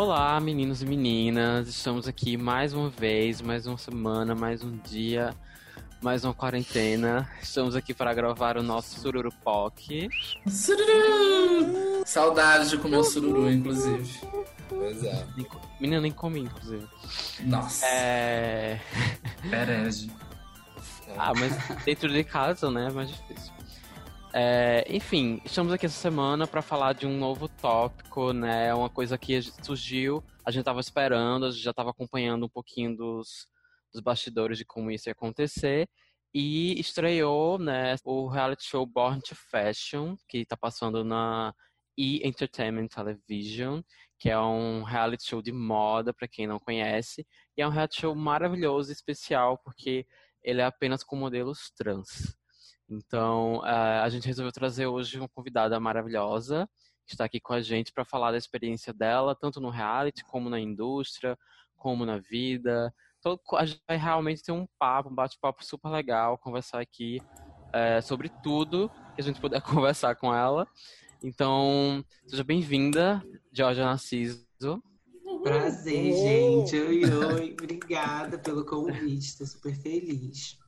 Olá, meninos e meninas. Estamos aqui mais uma vez, mais uma semana, mais um dia, mais uma quarentena. Estamos aqui para gravar o nosso Sururu Poc. Sururu! Saudades de comer o sururu, inclusive. Pois é. Menina, nem comi, inclusive. Nossa. É. Herege. Ah, mas dentro de casa, né? É mais difícil. É, enfim, estamos aqui essa semana para falar de um novo tópico, né? Uma coisa que surgiu, a gente estava esperando, a gente já estava acompanhando um pouquinho dos, dos bastidores de como isso ia acontecer. E estreou, né, o reality show Born to Fashion, que está passando na E! Entertainment Television, que é um reality show de moda, para quem não conhece. E é um reality show maravilhoso e especial, porque ele é apenas com modelos trans. Então, a gente resolveu trazer hoje uma convidada maravilhosa, que está aqui com a gente para falar da experiência dela, tanto no reality, como na indústria, como na vida. Então, a gente vai realmente ter um papo, um bate-papo super legal, conversar aqui é, sobre tudo que a gente puder conversar com ela. Então, seja bem-vinda, Georgia Narciso. Prazer, gente. Oi, oi. Obrigada pelo convite. Estou super feliz.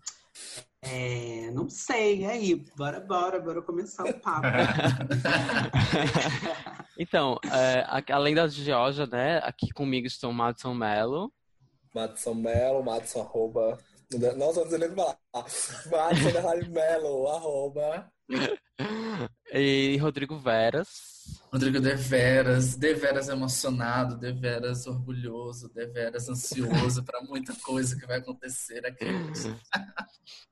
É, não sei, e aí? Bora, bora, bora começar o papo. então, é, além da Georgia, né? Aqui comigo estão o Madison Mello. Madison Mello, Madison arroba. Não só dizendo falar. Madison Mello, arroba. E Rodrigo Veras. Rodrigo Deveras, Deveras emocionado, Deveras orgulhoso, Deveras ansioso para muita coisa que vai acontecer aqui.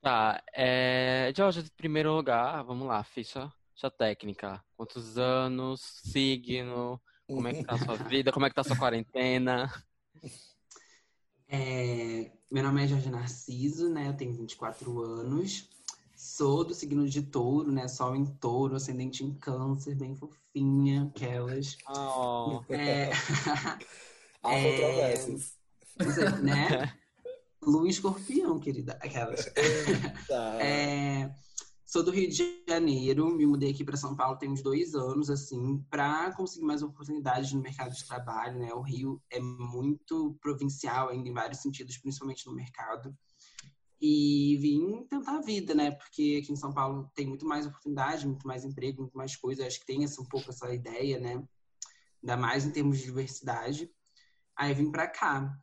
Tá, é... Jorge, em primeiro lugar, vamos lá, ficha, ficha técnica. Quantos anos, signo, como é que tá a sua vida, como é que tá a sua quarentena? É... Meu nome é Jorge Narciso, né, eu tenho 24 anos. Sou do signo de touro, né? Sol em touro, ascendente em câncer, bem fofinha, aquelas. Oh. É... Há controvérsias. É, né? Lua escorpião, querida. Aquelas. é, sou do Rio de Janeiro, me mudei aqui para São Paulo tem uns dois anos, assim, para conseguir mais oportunidades no mercado de trabalho, né? O Rio é muito provincial ainda em vários sentidos, principalmente no mercado. E vim tentar a vida, né? Porque aqui em São Paulo tem muito mais oportunidade, muito mais emprego, muito mais coisa. Acho que tem essa, um pouco essa ideia, né? Ainda mais em termos de diversidade. Aí vim para cá.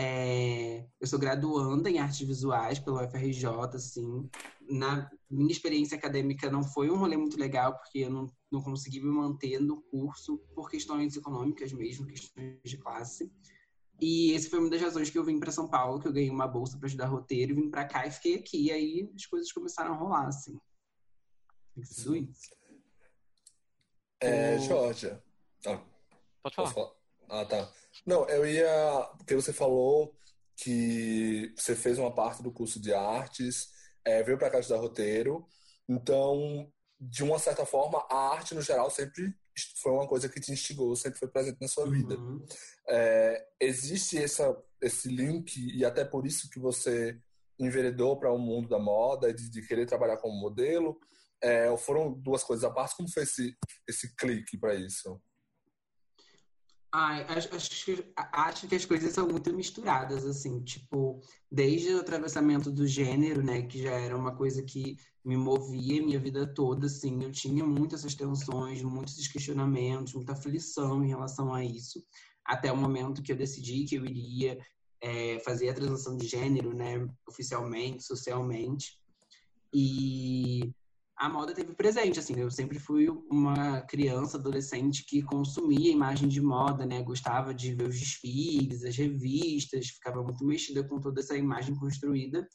É, eu sou graduanda em artes visuais pela UFRJ, assim. Na minha experiência acadêmica não foi um rolê muito legal, porque eu não, não consegui me manter no curso por questões econômicas mesmo, questões de classe. E esse foi uma das razões que eu vim para São Paulo, que eu ganhei uma bolsa para estudar roteiro, e vim para cá e fiquei aqui. E aí as coisas começaram a rolar, assim. Isso. É, Georgia. Ah, Pode falar. falar. Ah, tá. Não, eu ia. Porque você falou que você fez uma parte do curso de artes, é, veio para cá estudar roteiro. Então, de uma certa forma, a arte no geral sempre foi uma coisa que te instigou, sempre foi presente na sua vida. Uhum. É, existe essa, esse link, e até por isso que você enveredou para o um mundo da moda, de, de, querer trabalhar como modelo? É, foram duas coisas à parte? Como foi esse, esse clique para isso? Ai, acho, acho, que, acho que as coisas são muito misturadas, assim, tipo, desde o atravessamento do gênero, né, que já era uma coisa que me movia minha vida toda, assim, eu tinha muitas essas tensões, muitos questionamentos, muita aflição em relação a isso, até o momento que eu decidi que eu iria é, fazer a transição de gênero, né, oficialmente, socialmente, e a moda teve presente, assim, eu sempre fui uma criança, adolescente que consumia imagem de moda, né, gostava de ver os desfiles, as revistas, ficava muito mexida com toda essa imagem construída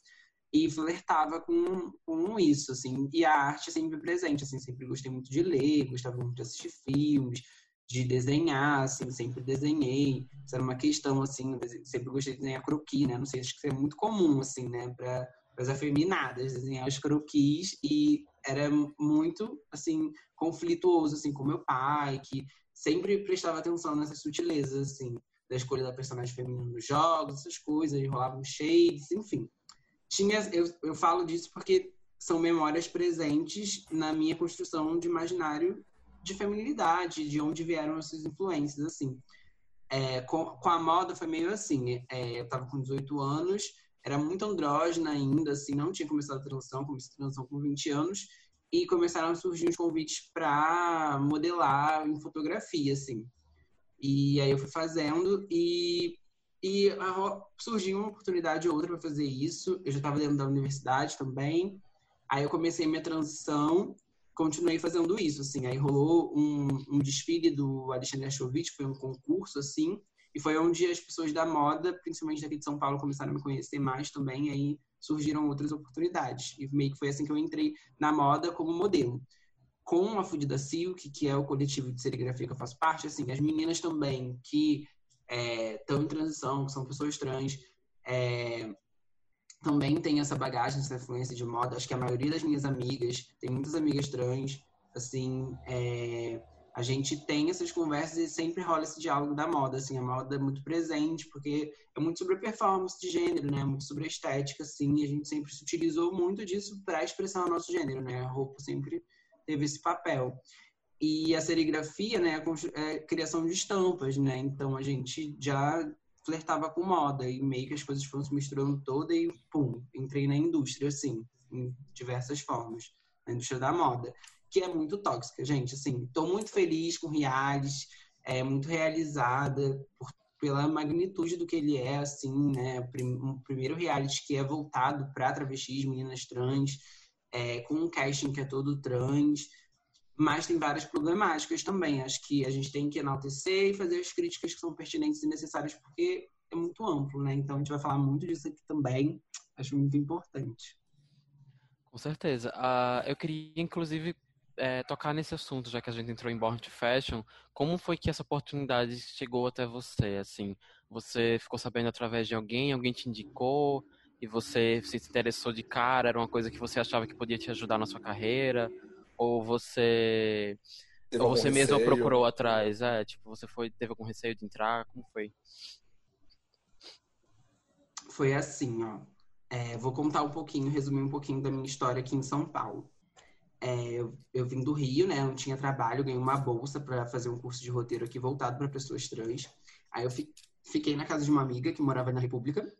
e flertava com, com isso, assim, e a arte sempre presente, assim, sempre gostei muito de ler, gostava muito de assistir filmes, de desenhar, assim, sempre desenhei, isso era uma questão, assim, sempre gostei de desenhar croquis, né, não sei, acho que isso é muito comum, assim, né, para as afeminadas, desenhar os croquis e era muito, assim, conflituoso, assim, com meu pai, que sempre prestava atenção nessas sutilezas, assim, da escolha da personagem feminina nos jogos, essas coisas, rolavam shades, enfim. Tinha, eu, eu falo disso porque são memórias presentes na minha construção de imaginário de feminilidade, de onde vieram essas influências, assim. É, com, com, a moda foi meio assim, é, eu tava com 18 anos, era muito andrógena ainda, assim, não tinha começado a transição, comecei a transição com 20 anos, e começaram a surgir os convites para modelar em fotografia, assim. E aí eu fui fazendo e, e surgiu uma oportunidade ou outra para fazer isso. Eu já estava dentro da universidade também. Aí eu comecei minha transição, continuei fazendo isso, assim. Aí rolou um, um desfile do Alexandre Achovitch, foi um concurso, assim. E foi onde as pessoas da moda, principalmente daqui de São Paulo, começaram a me conhecer mais também. Aí surgiram outras oportunidades. E meio que foi assim que eu entrei na moda como modelo. Com a Fudida Silk, que é o coletivo de serigrafia que eu faço parte, assim, as meninas também que estão é, em transição, que são pessoas trans, é, também tem essa bagagem, essa influência de moda. Acho que a maioria das minhas amigas, tem muitas amigas trans, assim, é, a gente tem essas conversas e sempre rola esse diálogo da moda, assim, a moda é muito presente, porque é muito sobre performance de gênero, né, muito sobre estética, assim, e a gente sempre se utilizou muito disso para expressar o nosso gênero, né, a roupa sempre teve esse papel. E a serigrafia, né, é a criação de estampas, né, então a gente já flertava com moda e meio que as coisas foram se misturando toda e, pum, entrei na indústria, assim, em diversas formas, na indústria da moda que é muito tóxica, gente. Assim, tô muito feliz com o reality, é muito realizada por, pela magnitude do que ele é, assim, né? Um primeiro reality que é voltado para travestis, meninas trans, é, com um casting que é todo trans, mas tem várias problemáticas também. Acho que a gente tem que enaltecer e fazer as críticas que são pertinentes e necessárias, porque é muito amplo, né? Então a gente vai falar muito disso aqui também. Acho muito importante. Com certeza. Uh, eu queria, inclusive, é, tocar nesse assunto, já que a gente entrou em Born to Fashion, como foi que essa oportunidade chegou até você? Assim, você ficou sabendo através de alguém, alguém te indicou e você se interessou de cara? Era uma coisa que você achava que podia te ajudar na sua carreira? Ou você ou você mesmo procurou atrás? É, tipo, você foi teve algum receio de entrar? Como foi? Foi assim, ó. É, vou contar um pouquinho, resumir um pouquinho da minha história aqui em São Paulo. É, eu, eu, vim do Rio, né? Não tinha trabalho, ganhei uma bolsa para fazer um curso de roteiro aqui voltado para pessoas trans. Aí eu fi, fiquei na casa de uma amiga que morava na República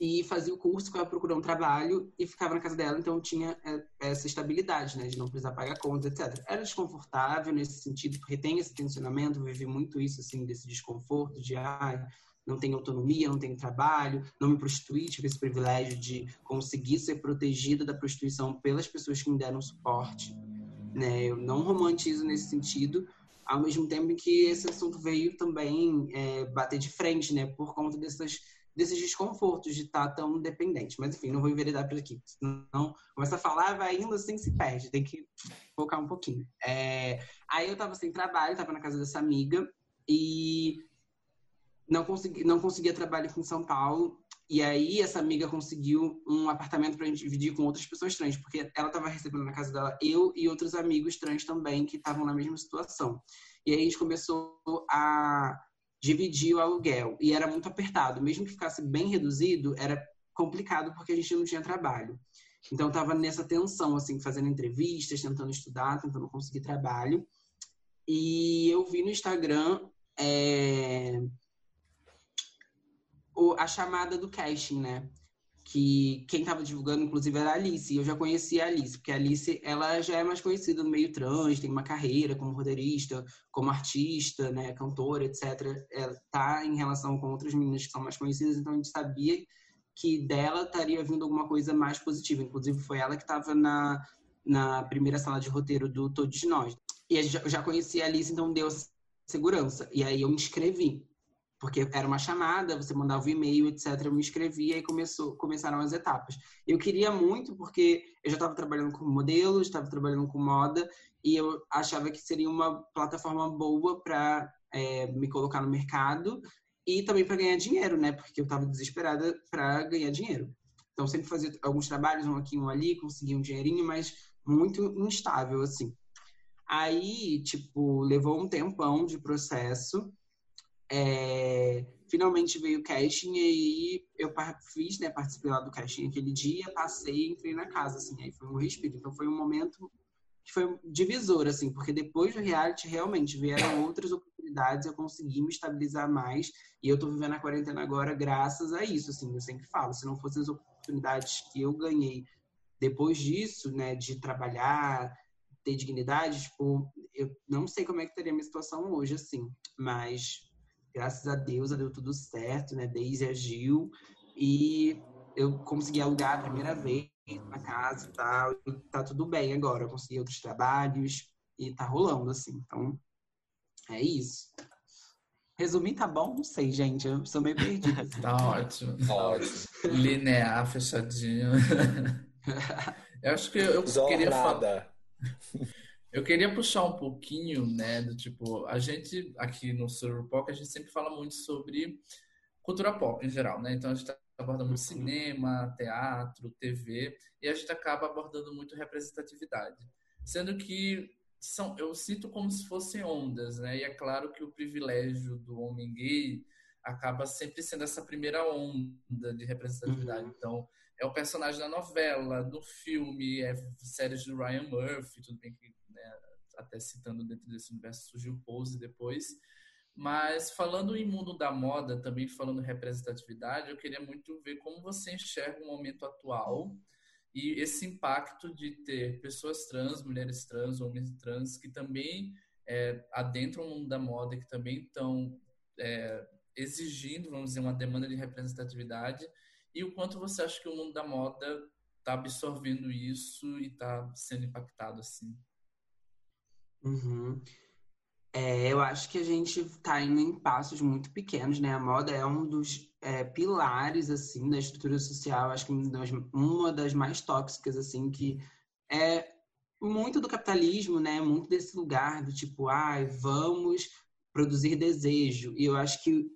e fazia o curso, ficava procurando um trabalho e ficava na casa dela, então tinha é, essa estabilidade, né? De não precisar pagar contas, etc. Era desconfortável nesse sentido, porque tem esse tensionamento, vivi muito isso, assim, desse desconforto de, ah, não tenho autonomia, não tenho trabalho, não me prostituí, tive esse privilégio de conseguir ser protegida da prostituição pelas pessoas que me deram suporte. Né? Eu não romantizo nesse sentido, ao mesmo tempo que esse assunto veio também é, bater de frente, né? Por conta dessas, desses desconfortos de estar tão dependente. Mas enfim, não vou enveredar por aqui, senão começa a falar, vai indo assim, se perde, tem que focar um pouquinho. É... Aí eu tava sem trabalho, tava na casa dessa amiga, e não, consegui, não conseguia trabalho aqui em São Paulo. E aí essa amiga conseguiu um apartamento para gente dividir com outras pessoas trans, porque ela estava recebendo na casa dela eu e outros amigos trans também que estavam na mesma situação. E aí a gente começou a dividir o aluguel e era muito apertado, mesmo que ficasse bem reduzido, era complicado porque a gente não tinha trabalho. Então estava nessa tensão assim, fazendo entrevistas, tentando estudar, tentando conseguir trabalho. E eu vi no Instagram é, o, a chamada do casting, né? Que quem estava divulgando, inclusive, era a Alice. Eu já conhecia a Alice, porque a Alice ela já é mais conhecida no meio trans, tem uma carreira como roteirista, como artista, né, cantora, etc. Ela tá em relação com outras meninas que são mais conhecidas, então a gente sabia que dela estaria vindo alguma coisa mais positiva. Inclusive, foi ela que estava na, na primeira sala de roteiro do Todos Nós. E eu já conhecia a Alice, então deu segurança. E aí eu me inscrevi porque era uma chamada, você mandava o um e-mail, etc. Eu me inscrevia e começou, começaram as etapas. Eu queria muito, porque eu já estava trabalhando com modelo, estava trabalhando com moda, e eu achava que seria uma plataforma boa para é, me colocar no mercado e também para ganhar dinheiro, né? Porque eu estava desesperada para ganhar dinheiro. Então, sempre fazia alguns trabalhos, um aqui, um ali, conseguia um dinheirinho, mas muito instável, assim. Aí, tipo, levou um tempão de processo é, finalmente veio o casting e aí eu fiz, né, participei lá do casting aquele dia, passei e entrei na casa, assim, aí foi um respiro. Então foi um momento que foi divisor, assim, porque depois do reality realmente vieram outras oportunidades, eu consegui me estabilizar mais e eu tô vivendo a quarentena agora graças a isso, assim, eu sempre falo, se não fossem as oportunidades que eu ganhei depois disso, né, de trabalhar, ter dignidade, tipo, eu não sei como é que teria minha situação hoje, assim, mas graças a Deus deu tudo certo, né, Daisy agiu e eu consegui alugar a primeira vez na casa e tal, e tá tudo bem agora, eu consegui outros trabalhos e tá rolando, assim, então é isso. Resumir tá bom? Não sei, gente. Eu sou meio perdida. Assim. tá ótimo. Tá ótimo. Linear, fechadinho. eu acho que eu Zornada. queria falar. Eu queria puxar um pouquinho, né, do tipo, a gente aqui no Surpop, a gente sempre fala muito sobre cultura pop em geral, né? Então a gente aborda muito cinema, teatro, TV, e a gente acaba abordando muito representatividade. Sendo que são, eu sinto como se fossem ondas, né? E é claro que o privilégio do homem gay acaba sempre sendo essa primeira onda de representatividade. Uhum. Então, é o personagem da novela, do filme, é séries do Ryan Murphy, tudo bem que, até citando dentro desse universo surgiu Pose depois. Mas falando em mundo da moda, também falando representatividade, eu queria muito ver como você enxerga o momento atual e esse impacto de ter pessoas trans, mulheres trans, homens trans, que também é, adentram o mundo da moda, que também estão é, exigindo, vamos dizer, uma demanda de representatividade, e o quanto você acha que o mundo da moda está absorvendo isso e está sendo impactado assim? Uhum. É, eu acho que a gente está indo em passos muito pequenos, né? A moda é um dos é, pilares, assim, da estrutura social. Acho que uma das, mais tóxicas, assim, que é muito do capitalismo, né? Muito desse lugar do tipo, ai, vamos produzir desejo. E eu acho que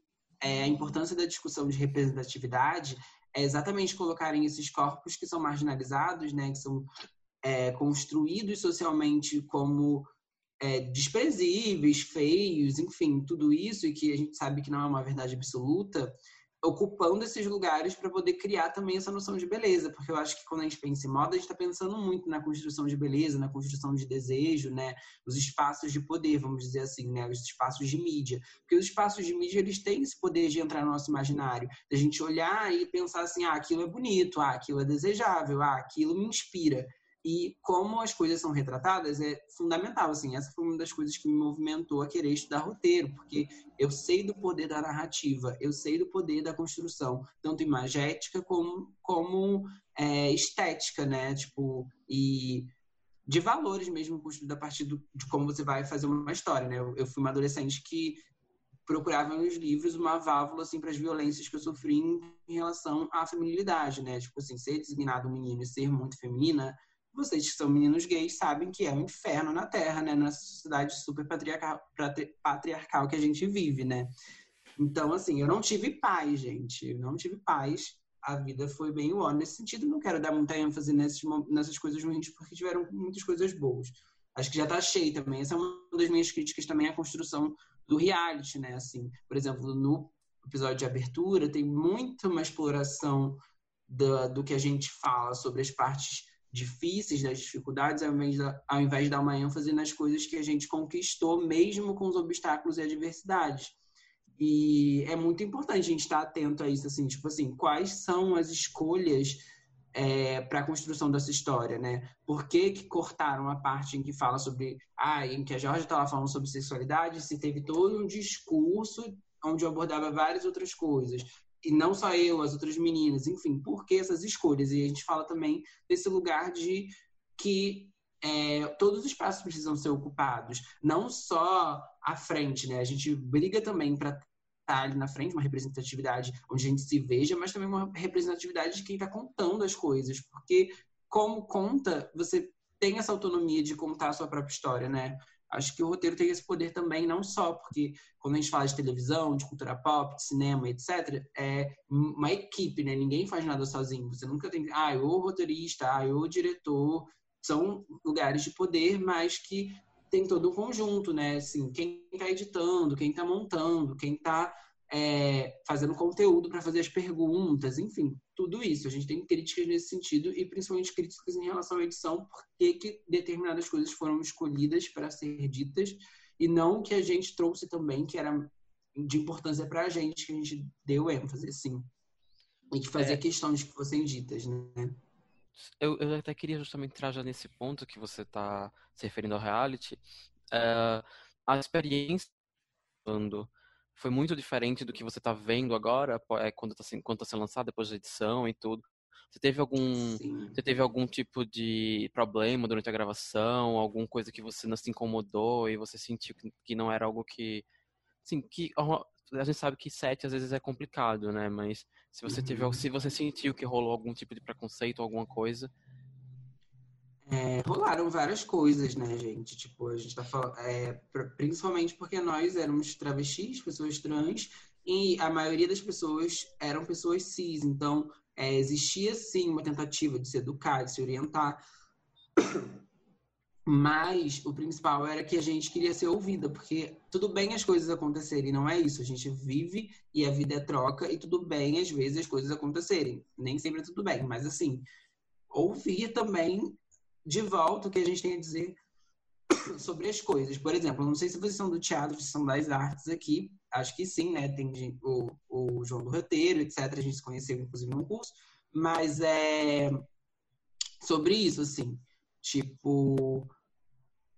é, a importância da discussão de representatividade é exatamente colocarem esses corpos que são marginalizados, né? Que são é, construídos socialmente como é, desprezíveis, feios, enfim, tudo isso, e que a gente sabe que não é uma verdade absoluta, ocupando esses lugares para poder criar também essa noção de beleza, porque eu acho que quando a gente pensa em moda, a gente está pensando muito na construção de beleza, na construção de desejo, né, os espaços de poder, vamos dizer assim, né, os espaços de mídia, porque os espaços de mídia eles têm esse poder de entrar no nosso imaginário, da gente olhar e pensar assim, ah, aquilo é bonito, ah, aquilo é desejável, ah, aquilo me inspira. E como as coisas são retratadas é fundamental, assim, essa foi uma das coisas que me movimentou a querer estudar roteiro, porque eu sei do poder da narrativa, eu sei do poder da construção, tanto imagética como, como é, estética, né, tipo, e de valores mesmo construído a partir do, de como você vai fazer uma história, né, eu, eu fui uma adolescente que procurava nos livros uma válvula assim para as violências que eu sofri em, relação à feminilidade, né, tipo assim, ser designado menino e ser muito feminina vocês que são meninos gays sabem que é um inferno na Terra, né? Nessa sociedade super patriarcal, patriarcal que a gente vive, né? Então, assim, eu não tive paz, gente. Eu não tive paz. A vida foi bem o nesse sentido. Não quero dar muita ênfase nesses, nessas coisas ruins, porque tiveram muitas coisas boas. Acho que já tá cheio também. Essa é uma das minhas críticas também à construção do reality, né? Assim, por exemplo, no episódio de abertura, tem muito uma exploração do, do que a gente fala sobre as partes difíceis, das dificuldades, ao invés, de, ao invés de dar uma ênfase nas coisas que a gente conquistou, mesmo com os obstáculos e adversidades. E é muito importante a gente estar atento a isso, assim, tipo assim, quais são as escolhas é, para a construção dessa história, né? Por que, que cortaram a parte em que fala sobre, ah, em que a Jorge estava falando sobre sexualidade, se teve todo um discurso onde eu abordava várias outras coisas e não só eu, as outras meninas, enfim, por que essas escolhas? E a gente fala também desse lugar de que é, todos os espaços precisam ser ocupados, não só à frente, né? A gente briga também para estar ali na frente, uma representatividade onde a gente se veja, mas também uma representatividade de quem está contando as coisas, porque como conta, você tem essa autonomia de contar a sua própria história, né? Acho que o roteiro tem esse poder também, não só porque quando a gente fala de televisão, de cultura pop, de cinema, etc., é uma equipe, né? Ninguém faz nada sozinho. Você nunca tem, ah, o roteirista, ah, o diretor. São lugares de poder, mas que tem todo um conjunto, né? Assim, quem está editando, quem está montando, quem está é, fazendo conteúdo para fazer as perguntas, enfim, tudo isso. A gente tem críticas nesse sentido e principalmente críticas em relação à edição, porque que determinadas coisas foram escolhidas para ser ditas e não que a gente trouxe também, que era de importância para a gente, que a gente deu ênfase, assim. E que fazia é. questão de que fossem ditas, né? Eu, eu até queria justamente entrar já nesse ponto que você está se referindo ao reality. Uh, a experiência quando foi muito diferente do que você está vendo agora, é, quando está quando tá sendo lançado, depois da edição e tudo. Você teve algum, você teve algum tipo de problema durante a gravação, alguma coisa que você não se incomodou e você sentiu que não era algo que, assim, que a gente sabe que set às vezes é complicado, né? Mas se você uhum. teve, se você sentiu que rolou algum tipo de preconceito, alguma coisa, é, rolaram várias coisas, né, gente? Tipo, a gente tá falando. É, principalmente porque nós éramos travestis, pessoas trans, e a maioria das pessoas eram pessoas cis. Então, é, existia sim uma tentativa de se educar, de se orientar. Mas o principal era que a gente queria ser ouvida, porque tudo bem as coisas acontecerem, não é isso. A gente vive e a vida é troca, e tudo bem às vezes as coisas acontecerem. Nem sempre é tudo bem, mas assim, ouvir também de volta o que a gente tem a dizer sobre as coisas. Por exemplo, não sei se vocês são do teatro, se são das artes aqui. Acho que sim, né? Tem o, o João do Roteiro, etc. A gente se conheceu, inclusive, num curso. Mas é sobre isso, assim. Tipo,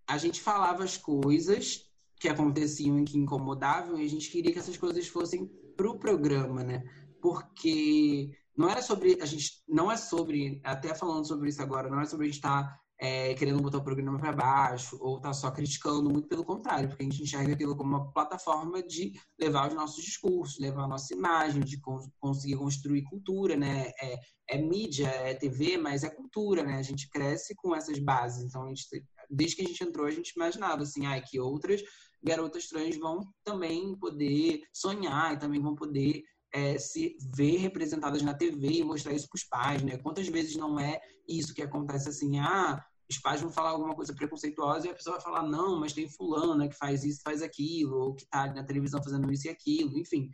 a gente falava as coisas que aconteciam e que incomodavam, e a gente queria que essas coisas fossem pro programa, né? Porque não era sobre a gente não é sobre até falando sobre isso agora não é sobre a gente estar tá, é, querendo botar o programa para baixo ou tá só criticando muito pelo contrário porque a gente enxerga aquilo como uma plataforma de levar os nossos discursos levar a nossa imagem de conseguir construir cultura né? É, é, mídia é TV mas é cultura né? A gente cresce com essas bases. Então a gente desde que a gente entrou a gente imaginava assim ai que outras garotas trans vão também poder sonhar e também vão poder é, se ver representadas na TV e mostrar isso para os pais, né? Quantas vezes não é isso que acontece assim, ah, os pais vão falar alguma coisa preconceituosa e a pessoa vai falar, não, mas tem fulana que faz isso, faz aquilo, ou que está na televisão fazendo isso e aquilo, enfim.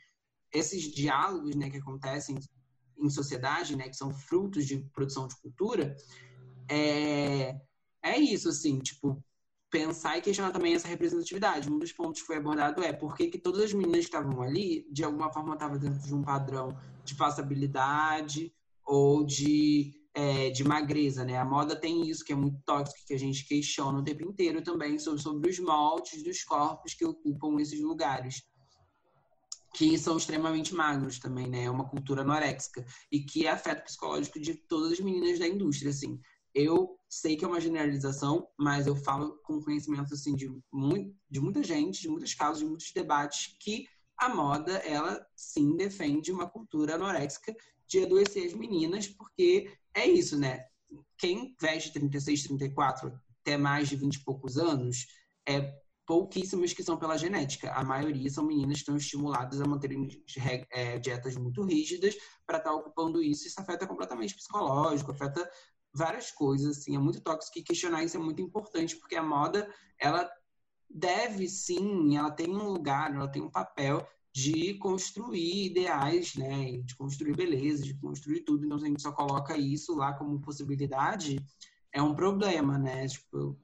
Esses diálogos, né, que acontecem em sociedade, né, que são frutos de produção de cultura, é, é isso, assim, tipo, pensar e questionar também essa representatividade. Um dos pontos que foi abordado é por que, que todas as meninas que estavam ali, de alguma forma, estavam dentro de um padrão de passabilidade ou de, é, de magreza, né? A moda tem isso que é muito tóxico, que a gente questiona o tempo inteiro também sobre, sobre os moldes dos corpos que ocupam esses lugares que são extremamente magros também, né? É uma cultura anoréxica e que afeta o psicológico de todas as meninas da indústria, assim. Eu sei que é uma generalização, mas eu falo com conhecimento assim de, muito, de muita gente, de muitos casos, de muitos debates que a moda ela sim defende uma cultura anoréxica de adoecer as meninas, porque é isso, né? Quem veste 36, 34 até mais de 20 e poucos anos é pouquíssimas que são pela genética. A maioria são meninas que estão estimuladas a manterem é, dietas muito rígidas para estar tá ocupando isso. Isso afeta completamente psicológico, afeta várias coisas, assim, é muito tóxico e questionar isso é muito importante, porque a moda, ela deve sim, ela tem um lugar, ela tem um papel de construir ideais, né, de construir beleza, de construir tudo, então se a gente só coloca isso lá como possibilidade, é um problema, né, tipo,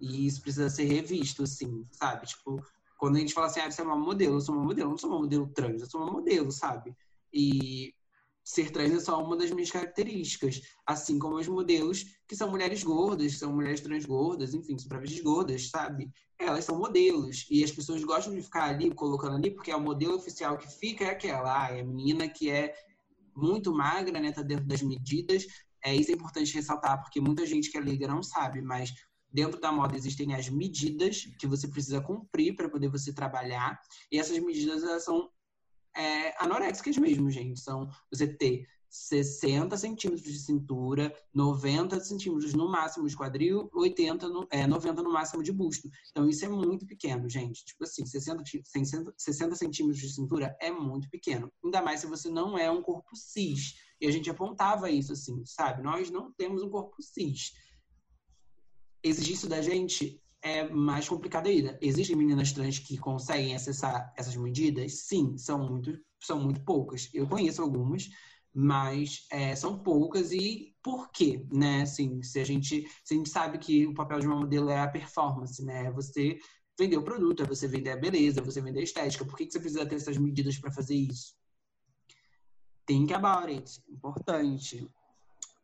e isso precisa ser revisto, assim, sabe, tipo, quando a gente fala assim, ah, você é uma modelo, eu sou uma modelo, eu não sou uma modelo trans, eu sou uma modelo, sabe, e ser trans é só uma das minhas características, assim como os modelos que são mulheres gordas, que são mulheres trans gordas, enfim, são travestis gordas, sabe? Elas são modelos e as pessoas gostam de ficar ali colocando ali porque é o modelo oficial que fica é aquela, ah, é a menina que é muito magra, né, tá dentro das medidas. É isso é importante ressaltar porque muita gente que é leiga não sabe, mas dentro da moda existem as medidas que você precisa cumprir para poder você trabalhar e essas medidas elas são é, anoréxicas mesmo, gente. São você ter 60 centímetros de cintura, 90 centímetros no máximo de quadril, 80 no, é, 90 no máximo de busto. Então, isso é muito pequeno, gente. Tipo assim, 60, 60 centímetros de cintura é muito pequeno. Ainda mais se você não é um corpo cis. E a gente apontava isso, assim, sabe? Nós não temos um corpo cis. Exigir isso da gente é mais complicado ainda. Existem meninas trans que conseguem acessar essas medidas? Sim, são muito, são muito poucas. Eu conheço algumas, mas é, são poucas e por quê, né? Assim, se a gente se a gente sabe que o papel de uma modelo é a performance, né? É você vender o produto, é você vender a beleza, é você vender a estética. Por que, que você precisa ter essas medidas para fazer isso? Think about it, importante.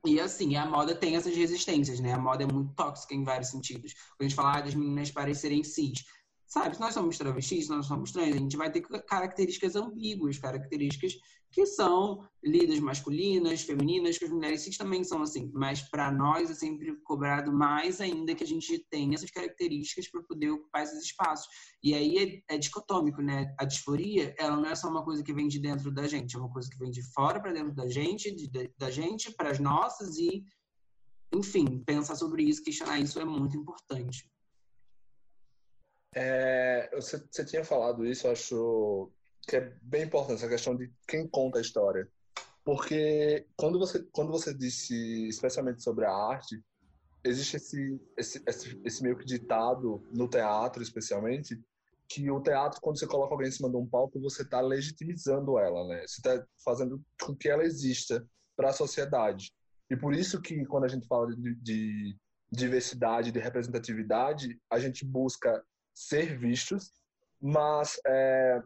E assim, a moda tem essas resistências, né? A moda é muito tóxica em vários sentidos. Quando a gente fala ah, das meninas parecerem cis, sabe? Se nós somos travestis, se nós somos trans, a gente vai ter características ambíguas, características que são lidas masculinas, femininas, que as mulheres também são assim. Mas para nós é sempre cobrado mais ainda que a gente tenha essas características para poder ocupar esses espaços. E aí é, é, dicotômico, né? A disforia, ela não é só uma coisa que vem de dentro da gente, é uma coisa que vem de fora para dentro da gente, de, de, da gente para as nossas e, enfim, pensar sobre isso, questionar isso é muito importante. É, você, você tinha falado isso, acho que é bem importante essa questão de quem conta a história. Porque quando você, quando você disse especialmente sobre a arte, existe esse, esse, esse, esse meio que ditado no teatro, especialmente, que o teatro, quando você coloca alguém em cima de um palco, você está legitimizando ela, né? Você está fazendo com que ela exista para a sociedade. E por isso que quando a gente fala de, de diversidade, de representatividade, a gente busca ser vistos, mas é,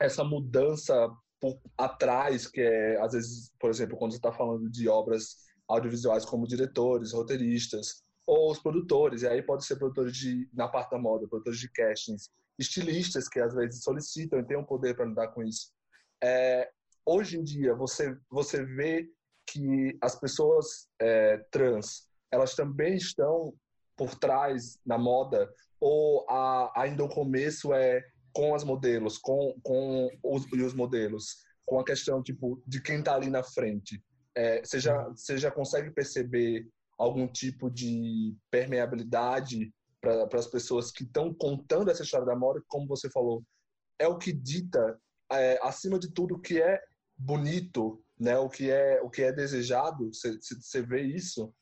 essa mudança por atrás, que é, às vezes, por exemplo, quando você está falando de obras audiovisuais como diretores, roteiristas, ou os produtores, e aí pode ser produtores de, na parte da moda, produtores de castings, estilistas que às vezes solicitam e têm um poder para lidar com isso. É, hoje em dia, você, você vê que as pessoas é, trans, elas também estão por trás na moda, ou a, ainda o começo é com as modelos, com, com os, e os modelos, com a questão tipo de quem está ali na frente. É, você, já, você já consegue perceber algum tipo de permeabilidade para as pessoas que estão contando essa história da moda, como você falou, é o que dita, é, acima de tudo, o que é bonito, né? o, que é, o que é desejado. Você, você vê isso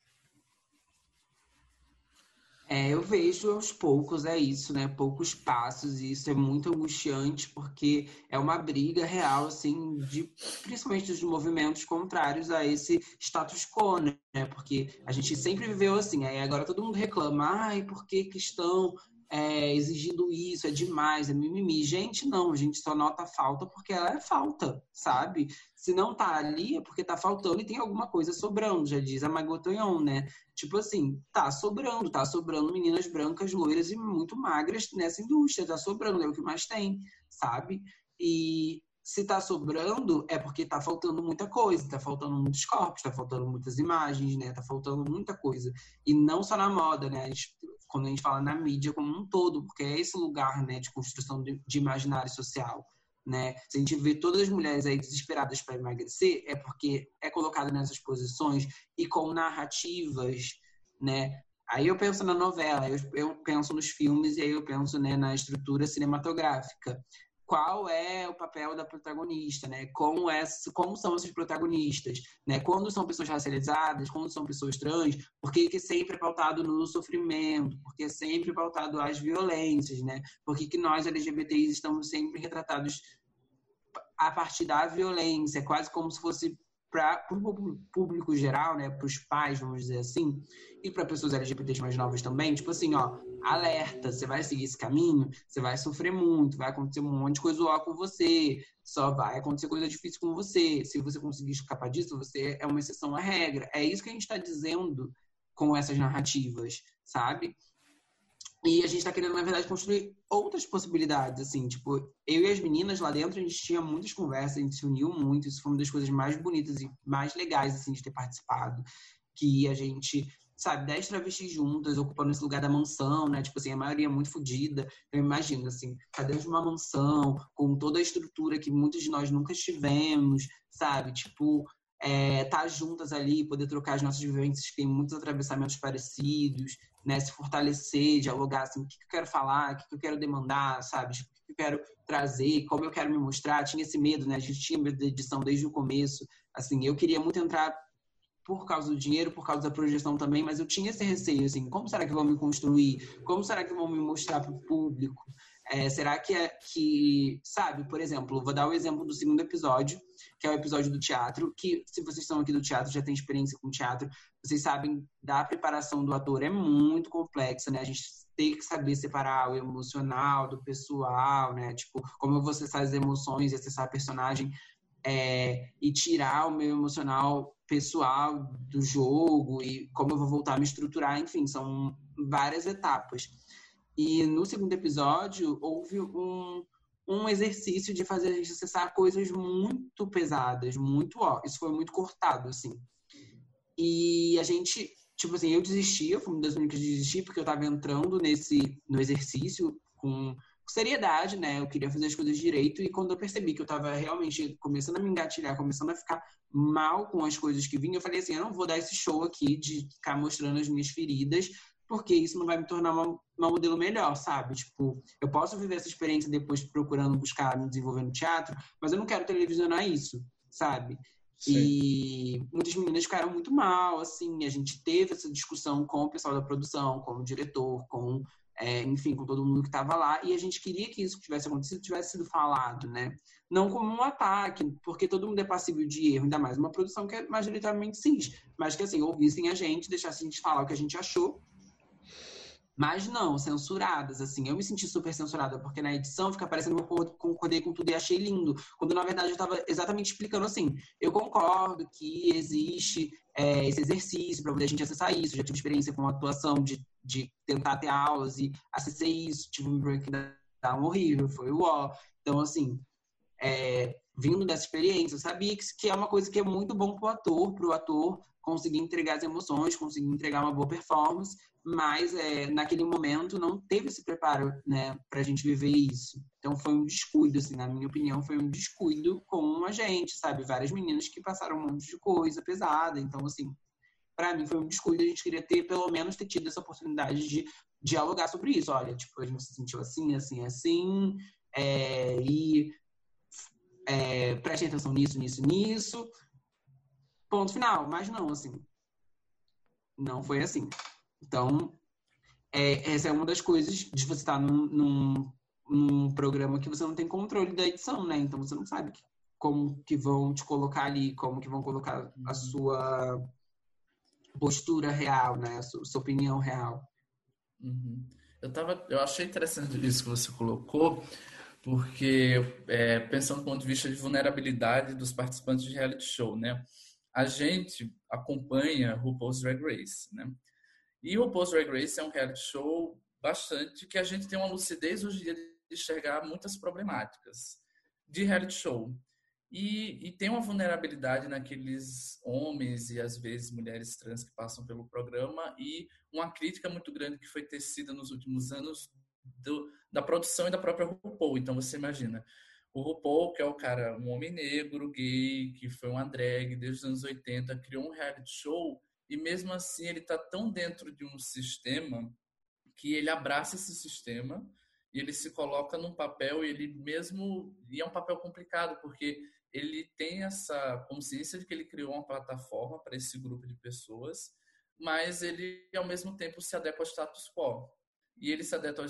é, eu vejo aos poucos, é isso, né? Poucos passos, e isso é muito angustiante, porque é uma briga real, assim, de, principalmente dos movimentos contrários a esse status quo, né? Porque a gente sempre viveu assim, aí agora todo mundo reclama, ai, por que, estão é, exigindo isso, é demais, é mimimi. Gente, não, a gente só nota falta porque ela é falta, sabe? Se não tá ali é porque tá faltando e tem alguma coisa sobrando, já diz a Magotonhon, né? Tipo assim, tá sobrando, tá sobrando meninas brancas, loiras e muito magras nessa indústria, tá sobrando, é o que mais tem, sabe? E se tá sobrando é porque tá faltando muita coisa, tá faltando muitos corpos, tá faltando muitas imagens, né? Tá faltando muita coisa. E não só na moda, né? Quando a gente fala na mídia como um todo, porque é esse lugar né, de construção de, de imaginário social. Né? Se a gente vê todas as mulheres aí desesperadas para emagrecer, é porque é colocado nessas posições e com narrativas, né? Aí eu penso na novela, eu, eu penso nos filmes e aí eu penso né, na estrutura cinematográfica qual é o papel da protagonista, né? Como, é, como são esses protagonistas, né? Quando são pessoas racializadas, quando são pessoas trans, por que, sempre é pautado no sofrimento, porque é sempre pautado às violências, né? Por que, que nós LGBTs estamos sempre retratados a partir da violência, quase como se fosse para o público geral, né, para os pais, vamos dizer assim, e para pessoas LGBTs mais novas também, tipo assim, ó, alerta, você vai seguir esse caminho, você vai sofrer muito, vai acontecer um monte de coisa lá com você, só vai acontecer coisa difícil com você. Se você conseguir escapar disso, você é uma exceção à regra. É isso que a gente está dizendo com essas narrativas, sabe? E a gente está querendo, na verdade, construir outras possibilidades, assim, tipo, eu e as meninas lá dentro, a gente tinha muitas conversas, a gente se uniu muito, isso foi uma das coisas mais bonitas e mais legais, assim, de ter participado, que a gente, sabe, dez travestis juntas, ocupando esse lugar da mansão, né, tipo assim, a maioria é muito fodida, eu imagino, assim, tá dentro de uma mansão, com toda a estrutura que muitos de nós nunca tivemos, sabe, tipo, é, tá juntas ali, poder trocar as nossas vivências, que tem muitos atravessamentos parecidos, né, se fortalecer, dialogar, assim, o que, eu quero falar, o que, eu quero demandar, sabe, tipo, o que eu quero trazer, como eu quero me mostrar, tinha esse medo, né, a gente tinha medo da edição desde o começo, assim, eu queria muito entrar por causa do dinheiro, por causa da projeção também, mas eu tinha esse receio, assim, como será que vão me construir? Como será que vão me mostrar para o público? É, será que é que, sabe, por exemplo, vou dar o exemplo do segundo episódio, que é o episódio do teatro, que se vocês estão aqui do teatro, já tem experiência com teatro, vocês sabem da preparação do ator é muito complexa, né? A gente tem que saber separar o emocional do pessoal, né? Tipo, como você faz as emoções e acessar a personagem é, e tirar o meu emocional pessoal do jogo e como eu vou voltar a me estruturar, enfim, são várias etapas. E no segundo episódio houve um, um exercício de fazer a gente acessar coisas muito pesadas, muito ó, isso foi muito cortado assim. E a gente, tipo assim, eu desisti, eu fui uma das únicas de desistir porque eu estava entrando nesse no exercício com seriedade, né? Eu queria fazer as coisas direito e quando eu percebi que eu estava realmente começando a me engatilhar, começando a ficar mal com as coisas que vinham, eu falei assim, eu não vou dar esse show aqui de ficar mostrando as minhas feridas, porque isso não vai me tornar uma, uma modelo melhor, sabe? Tipo, eu posso viver essa experiência depois procurando buscar me desenvolver no teatro, mas eu não quero televisionar isso, sabe? Sim. E muitas meninas ficaram muito mal, assim, a gente teve essa discussão com o pessoal da produção, com o diretor, com é, enfim, com todo mundo que estava lá, e a gente queria que isso que tivesse acontecido tivesse sido falado, né? Não como um ataque, porque todo mundo é passível de erro, ainda mais uma produção que é majoritariamente cis, mas que, assim, ouvissem a gente, deixassem a gente falar o que a gente achou, mas não, censuradas, assim. Eu me senti super censurada, porque na edição fica parecendo que eu concordei com tudo e achei lindo. Quando, na verdade, eu estava exatamente explicando assim. Eu concordo que existe é, esse exercício para poder a gente acessar isso. Eu já tive experiência com atuação de, de tentar ter aulas e acessei isso. Tive um breakdown horrível, foi o ó. Então, assim, é, vindo dessa experiência, eu sabia que, que é uma coisa que é muito bom para o ator, para o ator conseguir entregar as emoções, conseguir entregar uma boa performance, mas é, naquele momento não teve esse preparo, né, para a gente viver isso. Então foi um descuido, assim, na minha opinião, foi um descuido com a gente, sabe? Várias meninas que passaram um monte de coisa pesada, então assim, para mim foi um descuido. A gente queria ter pelo menos ter tido essa oportunidade de dialogar sobre isso. Olha, tipo, a gente se sentiu assim, assim, assim, é, e é, preste atenção nisso, nisso, nisso. Ponto final. Mas não, assim, não foi assim. Então, é, essa é uma das coisas de você estar num, num, num, programa que você não tem controle da edição, né? Então você não sabe que, como que vão te colocar ali, como que vão colocar a uhum. sua postura real, né? A sua, sua opinião real. Uhum. Eu, tava, eu achei interessante isso que você colocou, porque é, pensando do ponto de vista de vulnerabilidade dos participantes de reality show, né? A gente acompanha RuPaul's Drag Race, né? E o Post Drag Race é um reality show bastante que a gente tem uma lucidez hoje em dia de enxergar muitas problemáticas de reality show. E, e, tem uma vulnerabilidade naqueles homens e às vezes mulheres trans que passam pelo programa e uma crítica muito grande que foi tecida nos últimos anos do, da produção e da própria RuPaul. Então você imagina, o RuPaul, que é o cara, um homem negro, gay, que foi uma drag desde os anos 80, criou um reality show e mesmo assim ele está tão dentro de um sistema que ele abraça esse sistema e ele se coloca num papel e ele mesmo e é um papel complicado porque ele tem essa consciência de que ele criou uma plataforma para esse grupo de pessoas, mas ele ao mesmo tempo se adequa ao status quo. E ele se adequa,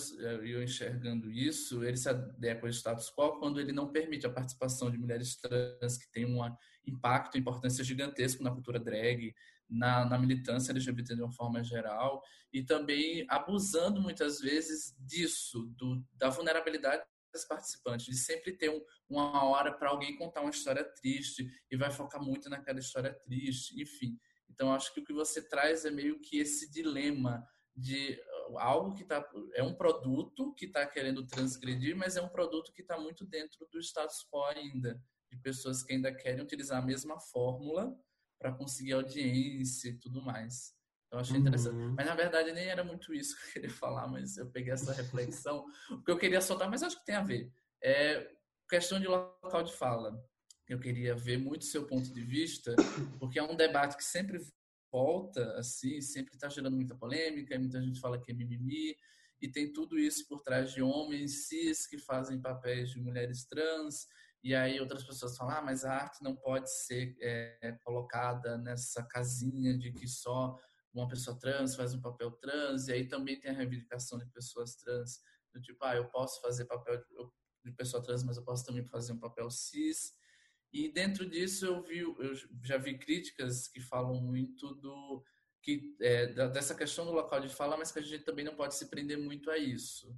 eu enxergando isso, ele se adequa ao status quo quando ele não permite a participação de mulheres trans que têm um impacto, importância gigantesco na cultura drag, na, na militância LGBT de uma forma geral e também abusando muitas vezes disso, do, da vulnerabilidade dos participantes, de sempre ter um, uma hora para alguém contar uma história triste e vai focar muito naquela história triste, enfim. Então, acho que o que você traz é meio que esse dilema de uh, algo que tá, é um produto que está querendo transgredir, mas é um produto que está muito dentro do status quo ainda, de pessoas que ainda querem utilizar a mesma fórmula para conseguir audiência e tudo mais. Então, achei interessante. Uhum. Mas, na verdade, nem era muito isso que eu queria falar, mas eu peguei essa reflexão. o que eu queria soltar, mas acho que tem a ver. É questão de local de fala. Eu queria ver muito seu ponto de vista, porque é um debate que sempre volta, assim, sempre está gerando muita polêmica, muita gente fala que é mimimi, e tem tudo isso por trás de homens cis que fazem papéis de mulheres trans, E aí outras pessoas falam, ah, mas a arte não pode ser é, colocada nessa casinha de que só uma pessoa trans faz um papel trans, e aí também tem a reivindicação de pessoas trans, do tipo, ah, eu posso fazer papel de pessoa trans, mas eu posso também fazer um papel cis. E dentro disso eu vi, eu já vi críticas que falam muito do que é, dessa questão do local de fala, mas que a gente também não pode se prender muito a isso.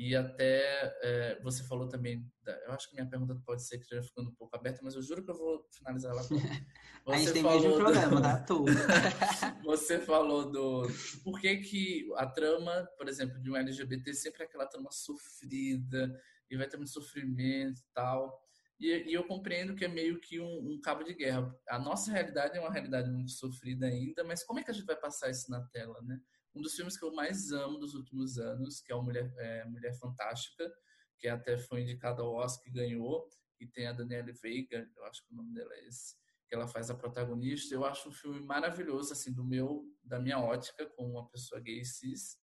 E até é, você falou também, eu acho que minha pergunta pode ser que esteja ficando um pouco aberta, mas eu juro que eu vou finalizar ela. Você a gente tem falou mesmo do... problema, tá? Tudo. você falou do por que, que a trama, por exemplo, de um LGBT sempre é aquela trama sofrida e vai ter muito sofrimento e tal. E, e eu compreendo que é meio que um, um, cabo de guerra. A nossa realidade é uma realidade muito sofrida ainda, mas como é que a gente vai passar isso na tela, né? Um dos filmes que eu mais amo dos últimos anos, que é o Mulher, é, Mulher Fantástica, que até foi indicado ao Oscar e ganhou, e tem a Danielle Veiga, eu acho que o nome dela é esse, que ela faz a protagonista. Eu acho um filme maravilhoso, assim, do meu, da minha ótica, como uma pessoa gay cis.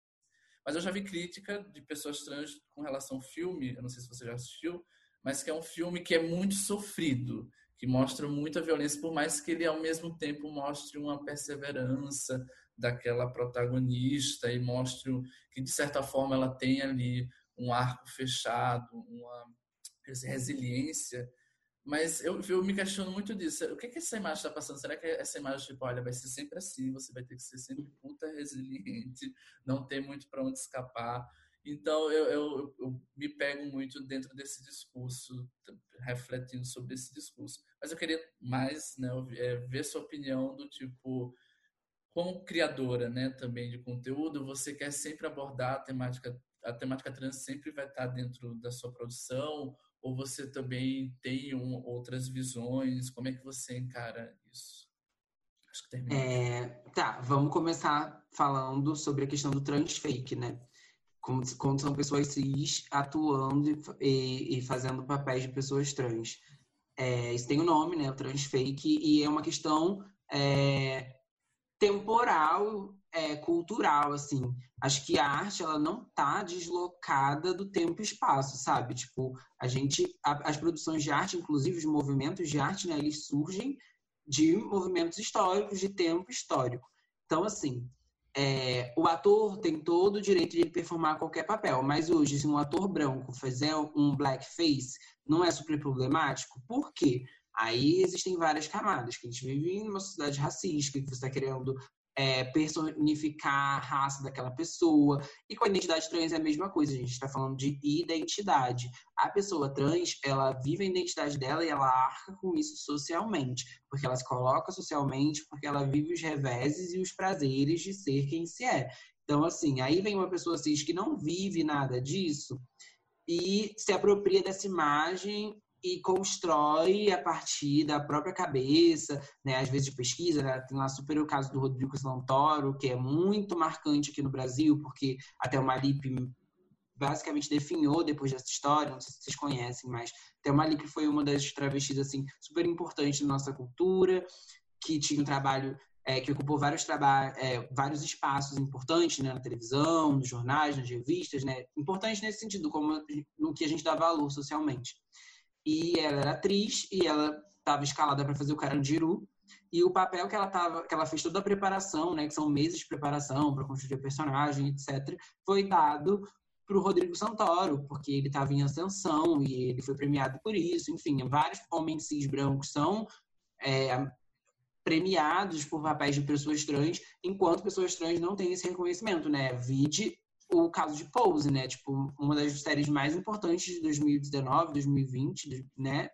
Mas eu já vi crítica de pessoas trans com relação ao filme, eu não sei se você já assistiu, mas que é um filme que é muito sofrido, que mostra muita violência, por mais que ele ao mesmo tempo mostre uma perseverança, daquela protagonista e mostre que, de certa forma, ela tem ali um arco fechado, uma resiliência. Mas eu, eu me questiono muito disso. O que, que essa imagem está passando? Será que essa imagem, tipo, olha, vai ser sempre assim, você vai ter que ser sempre puta resiliente, não ter muito para onde escapar? Então, eu, eu, eu, me pego muito dentro desse discurso, refletindo sobre esse discurso. Mas eu queria mais né, é, ver sua opinião do tipo, como criadora, né, também de conteúdo, você quer sempre abordar a temática, a temática trans sempre vai estar dentro da sua produção, ou você também tem um, outras visões? Como é que você encara isso? Acho que terminou. É, tá, vamos começar falando sobre a questão do transfake, né? Como são pessoas cis atuando e, e fazendo papéis de pessoas trans. É, isso tem o um nome, né? O transfake, e é uma questão é, temporal, é, cultural, assim. Acho que a arte, ela não tá deslocada do tempo e espaço, sabe? Tipo, a gente, a, as produções de arte, inclusive os movimentos de arte, né, eles surgem de movimentos históricos, de tempo histórico. Então, assim, é, o ator tem todo o direito de performar qualquer papel, mas hoje, se um ator branco fizer um blackface, não é super problemático? Por quê? Aí existem várias camadas, que a gente vive em uma sociedade racista, que você está querendo é, personificar a raça daquela pessoa. E com a identidade trans é a mesma coisa, a gente está falando de identidade. A pessoa trans, ela vive a identidade dela e ela arca com isso socialmente, porque ela se coloca socialmente, porque ela vive os reveses e os prazeres de ser quem se é. Então, assim, aí vem uma pessoa cis que não vive nada disso e se apropria dessa imagem e constrói a partir da própria cabeça, né? Às vezes de pesquisa, né? tem lá super o caso do Rodrigo Santoro, que é muito marcante aqui no Brasil, porque até o Malip basicamente definhou depois dessa história, não sei se vocês conhecem, mas até o Malip foi uma das travestis assim super importantes na nossa cultura, que tinha um trabalho é, que ocupou vários trabalhos, é, vários espaços importantes né, na televisão, nos jornais, nas revistas, né, importantes nesse sentido, como no que a gente dá valor socialmente e ela era atriz e ela estava escalada para fazer o Carandiru e o papel que ela tava, que ela fez toda a preparação, né, que são meses de preparação para construir a personagem, etc, foi dado para o Rodrigo Santoro, porque ele estava em ascensão e ele foi premiado por isso. Enfim, vários homens cis brancos são é, premiados por papéis de pessoas trans, enquanto pessoas trans não têm esse reconhecimento, né? Vide o caso de Pose, né? Tipo, uma das séries mais importantes de 2019, 2020, né?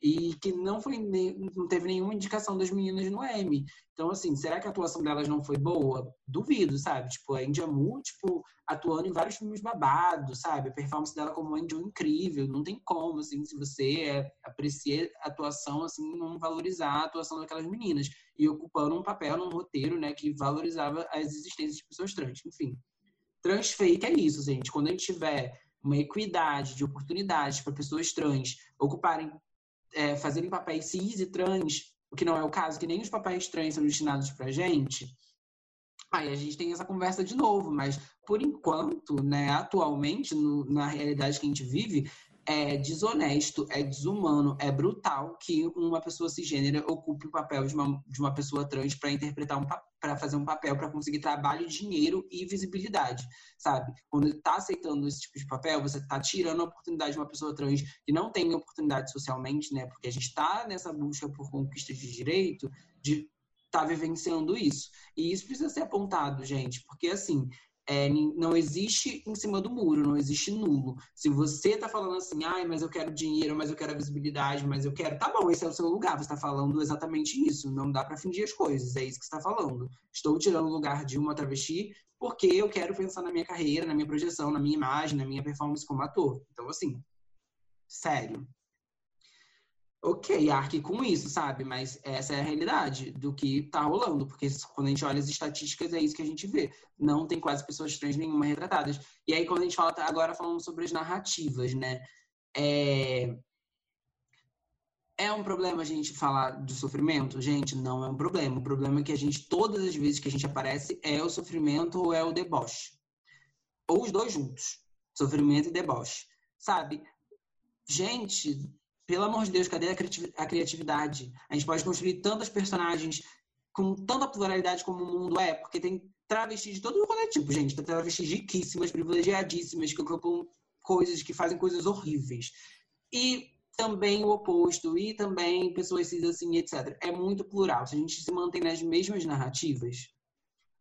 E que não foi não teve nenhuma indicação das meninas no Emmy. Então, assim, será que a atuação delas não foi boa? Duvido, sabe? Tipo, a India Mu, tipo, atuando em vários filmes babados, sabe? A performance dela como uma India incrível. Não tem como, assim, se você é, aprecia a atuação, assim, não valorizar a atuação daquelas meninas. E ocupando um papel num roteiro, né, que valorizava as existências de pessoas trans. Enfim, Transfake é isso, gente. Quando a gente tiver uma equidade de oportunidades para pessoas trans ocuparem, é, fazerem papéis cis e trans, o que não é o caso, que nem os papéis trans são destinados para gente, aí a gente tem essa conversa de novo. Mas, por enquanto, né, atualmente, no, na realidade que a gente vive, é desonesto, é desumano, é brutal que uma pessoa cisgênera ocupe o papel de uma, de uma pessoa trans para interpretar um para fazer um papel para conseguir trabalho, dinheiro e visibilidade, sabe? Quando está aceitando esse tipo de papel, você está tirando a oportunidade de uma pessoa trans que não tem oportunidade socialmente, né? Porque a gente está nessa busca por conquista de direito, de estar tá vivenciando isso. E isso precisa ser apontado, gente, porque assim, é, não existe em cima do muro, não existe nulo. Se você está falando assim, ai, mas eu quero dinheiro, mas eu quero a visibilidade, mas eu quero. Tá bom, esse é o seu lugar, você está falando exatamente isso. Não dá para fingir as coisas, é isso que está falando. Estou tirando o lugar de uma travesti porque eu quero pensar na minha carreira, na minha projeção, na minha imagem, na minha performance como ator. Então, assim, sério ok, arque com isso, sabe? Mas essa é a realidade do que tá rolando, porque quando a gente olha as estatísticas, é isso que a gente vê. Não tem quase pessoas trans nenhuma retratadas. E aí, quando a gente fala, tá agora falando sobre as narrativas, né? É... É um problema a gente falar do sofrimento? Gente, não é um problema. O problema é que a gente, todas as vezes que a gente aparece, é o sofrimento ou é o deboche. Ou os dois juntos. Sofrimento e deboche. Sabe? Gente, pelo amor de Deus, cadê a criatividade? A gente pode construir tantas personagens com tanta pluralidade como o mundo é, porque tem travestis de todo o tipo, gente. Tem travestis riquíssimas, privilegiadíssimas, que ocupam coisas, que fazem coisas horríveis. E também o oposto, e também pessoas cis assim, etc. É muito plural. Se a gente se mantém nas mesmas narrativas,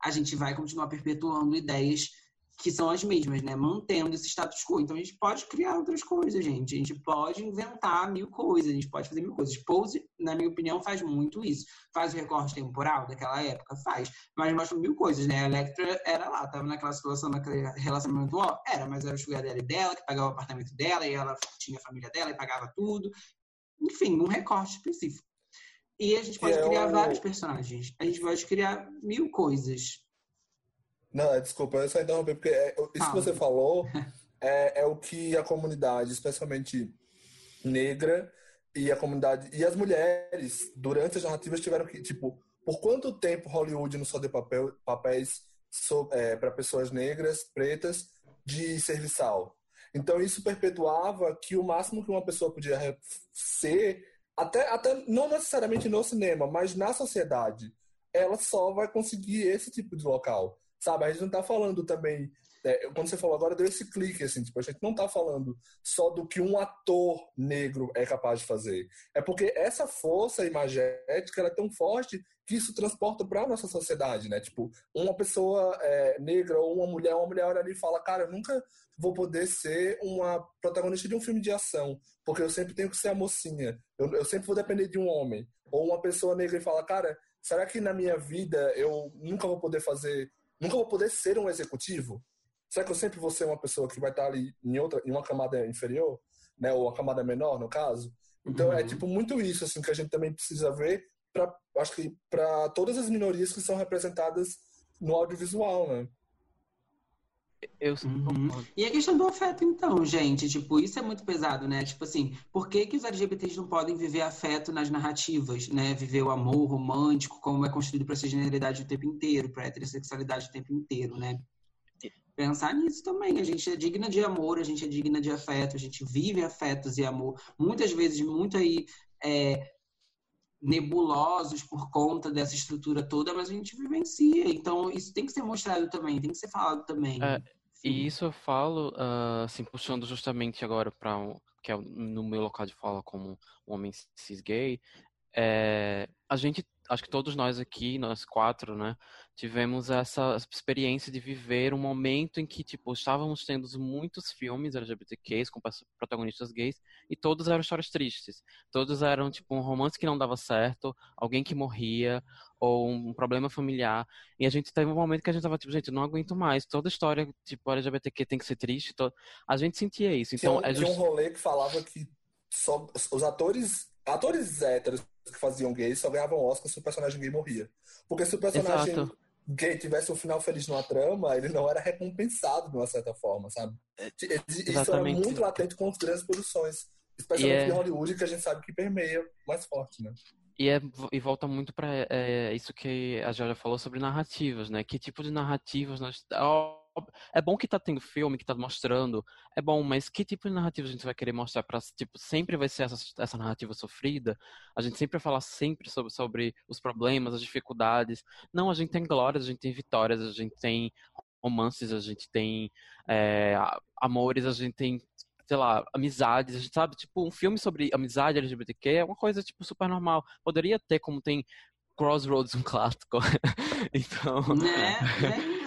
a gente vai continuar perpetuando ideias que são as mesmas, né? Mantendo esse status quo. Então a gente pode criar outras coisas, gente. A gente pode inventar mil coisas, a gente pode fazer mil coisas. Pose, na minha opinião, faz muito isso. Faz o recorte temporal daquela época, faz. Mas mostra mil coisas, né? A Electra era lá, tava naquela situação, naquele relacionamento, ó, era, mas era o sugar dela dela, que pagava o apartamento dela, e ela tinha a família dela e pagava tudo. Enfim, um recorte específico. E a gente pode é criar vários personagens. A gente pode criar mil coisas não, é, desculpa, eu só interromper, porque é, isso que você falou é, é o que a comunidade, especialmente negra, e a comunidade e as mulheres durante as narrativas tiveram que tipo por quanto tempo Hollywood não só deu papel, papéis so, é, para pessoas negras pretas de serviçal? Então isso perpetuava que o máximo que uma pessoa podia ser até até não necessariamente no cinema mas na sociedade ela só vai conseguir esse tipo de local Sabe? A gente não tá falando também. É, quando você falou agora, deu esse clique, assim, tipo, a gente não tá falando só do que um ator negro é capaz de fazer. É porque essa força imagética é tão forte que isso transporta para a nossa sociedade, né? Tipo, uma pessoa é, negra ou uma mulher, uma mulher olha ali e fala, cara, eu nunca vou poder ser uma protagonista de um filme de ação, porque eu sempre tenho que ser a mocinha, eu, eu sempre vou depender de um homem. Ou uma pessoa negra e fala, cara, será que na minha vida eu nunca vou poder fazer nunca vou poder ser um executivo? Será que eu sempre vou ser uma pessoa que vai estar ali em outra, em uma camada inferior, né, ou uma camada menor, no caso? Então é, uhum. é tipo muito isso assim que a gente também precisa ver para acho que para todas as minorias que são representadas no audiovisual, né? Eu uhum. E a questão do afeto, então, gente, tipo, isso é muito pesado, né? Tipo assim, por que, que os LGBTs não podem viver afeto nas narrativas, né? Viver o amor romântico, como é construído para essa generalidade o tempo inteiro, para a heterossexualidade o tempo inteiro, né? Pensar nisso também. A gente é digna de amor, a gente é digna de afeto, a gente vive afetos e amor. Muitas vezes, muito aí. É, nebulosos por conta dessa estrutura toda, mas a gente vivencia. Então, isso tem que ser mostrado também, tem que ser falado também. É, e isso eu falo, uh, assim, puxando justamente agora para que é no meu local de fala como um homem cis gay, é, a gente acho que todos nós aqui, nós quatro, né, tivemos essa experiência de viver um momento em que, tipo, estávamos tendo muitos filmes LGBTQs com protagonistas gays e todos eram histórias tristes. Todos eram, tipo, um romance que não dava certo, alguém que morria ou um problema familiar. E a gente teve um momento que a gente tava, tipo, gente, não aguento mais. Toda história, tipo, LGBTQ tem que ser triste. To... A gente sentia isso. Então, tinha, é just... tinha um rolê que falava que só os atores, atores héteros que faziam gays só ganhavam Oscar se o personagem gay morria. Porque se o personagem Exato. Tivesse um final feliz numa trama, ele não era recompensado de uma certa forma, sabe? É, isso Exatamente. era muito latente com as grandes produções. Especialmente é... em Hollywood, que a gente sabe que permeia mais forte, né? E, é, e volta muito para é, isso que a Georgia falou sobre narrativas, né? Que tipo de narrativas nós. É bom que tá tendo filme, que tá mostrando, é bom, mas que tipo de narrativa a gente vai querer mostrar para tipo, sempre vai ser essa, essa narrativa sofrida? A gente sempre vai falar sempre sobre, sobre os problemas, as dificuldades. Não, a gente tem glórias, a gente tem vitórias, a gente tem romances, a gente tem é, amores, a gente tem sei lá, amizades, a gente sabe, tipo, um filme sobre amizade LGBTQ é uma coisa, tipo, super normal. Poderia ter, como tem Crossroads, um clássico. então. Né,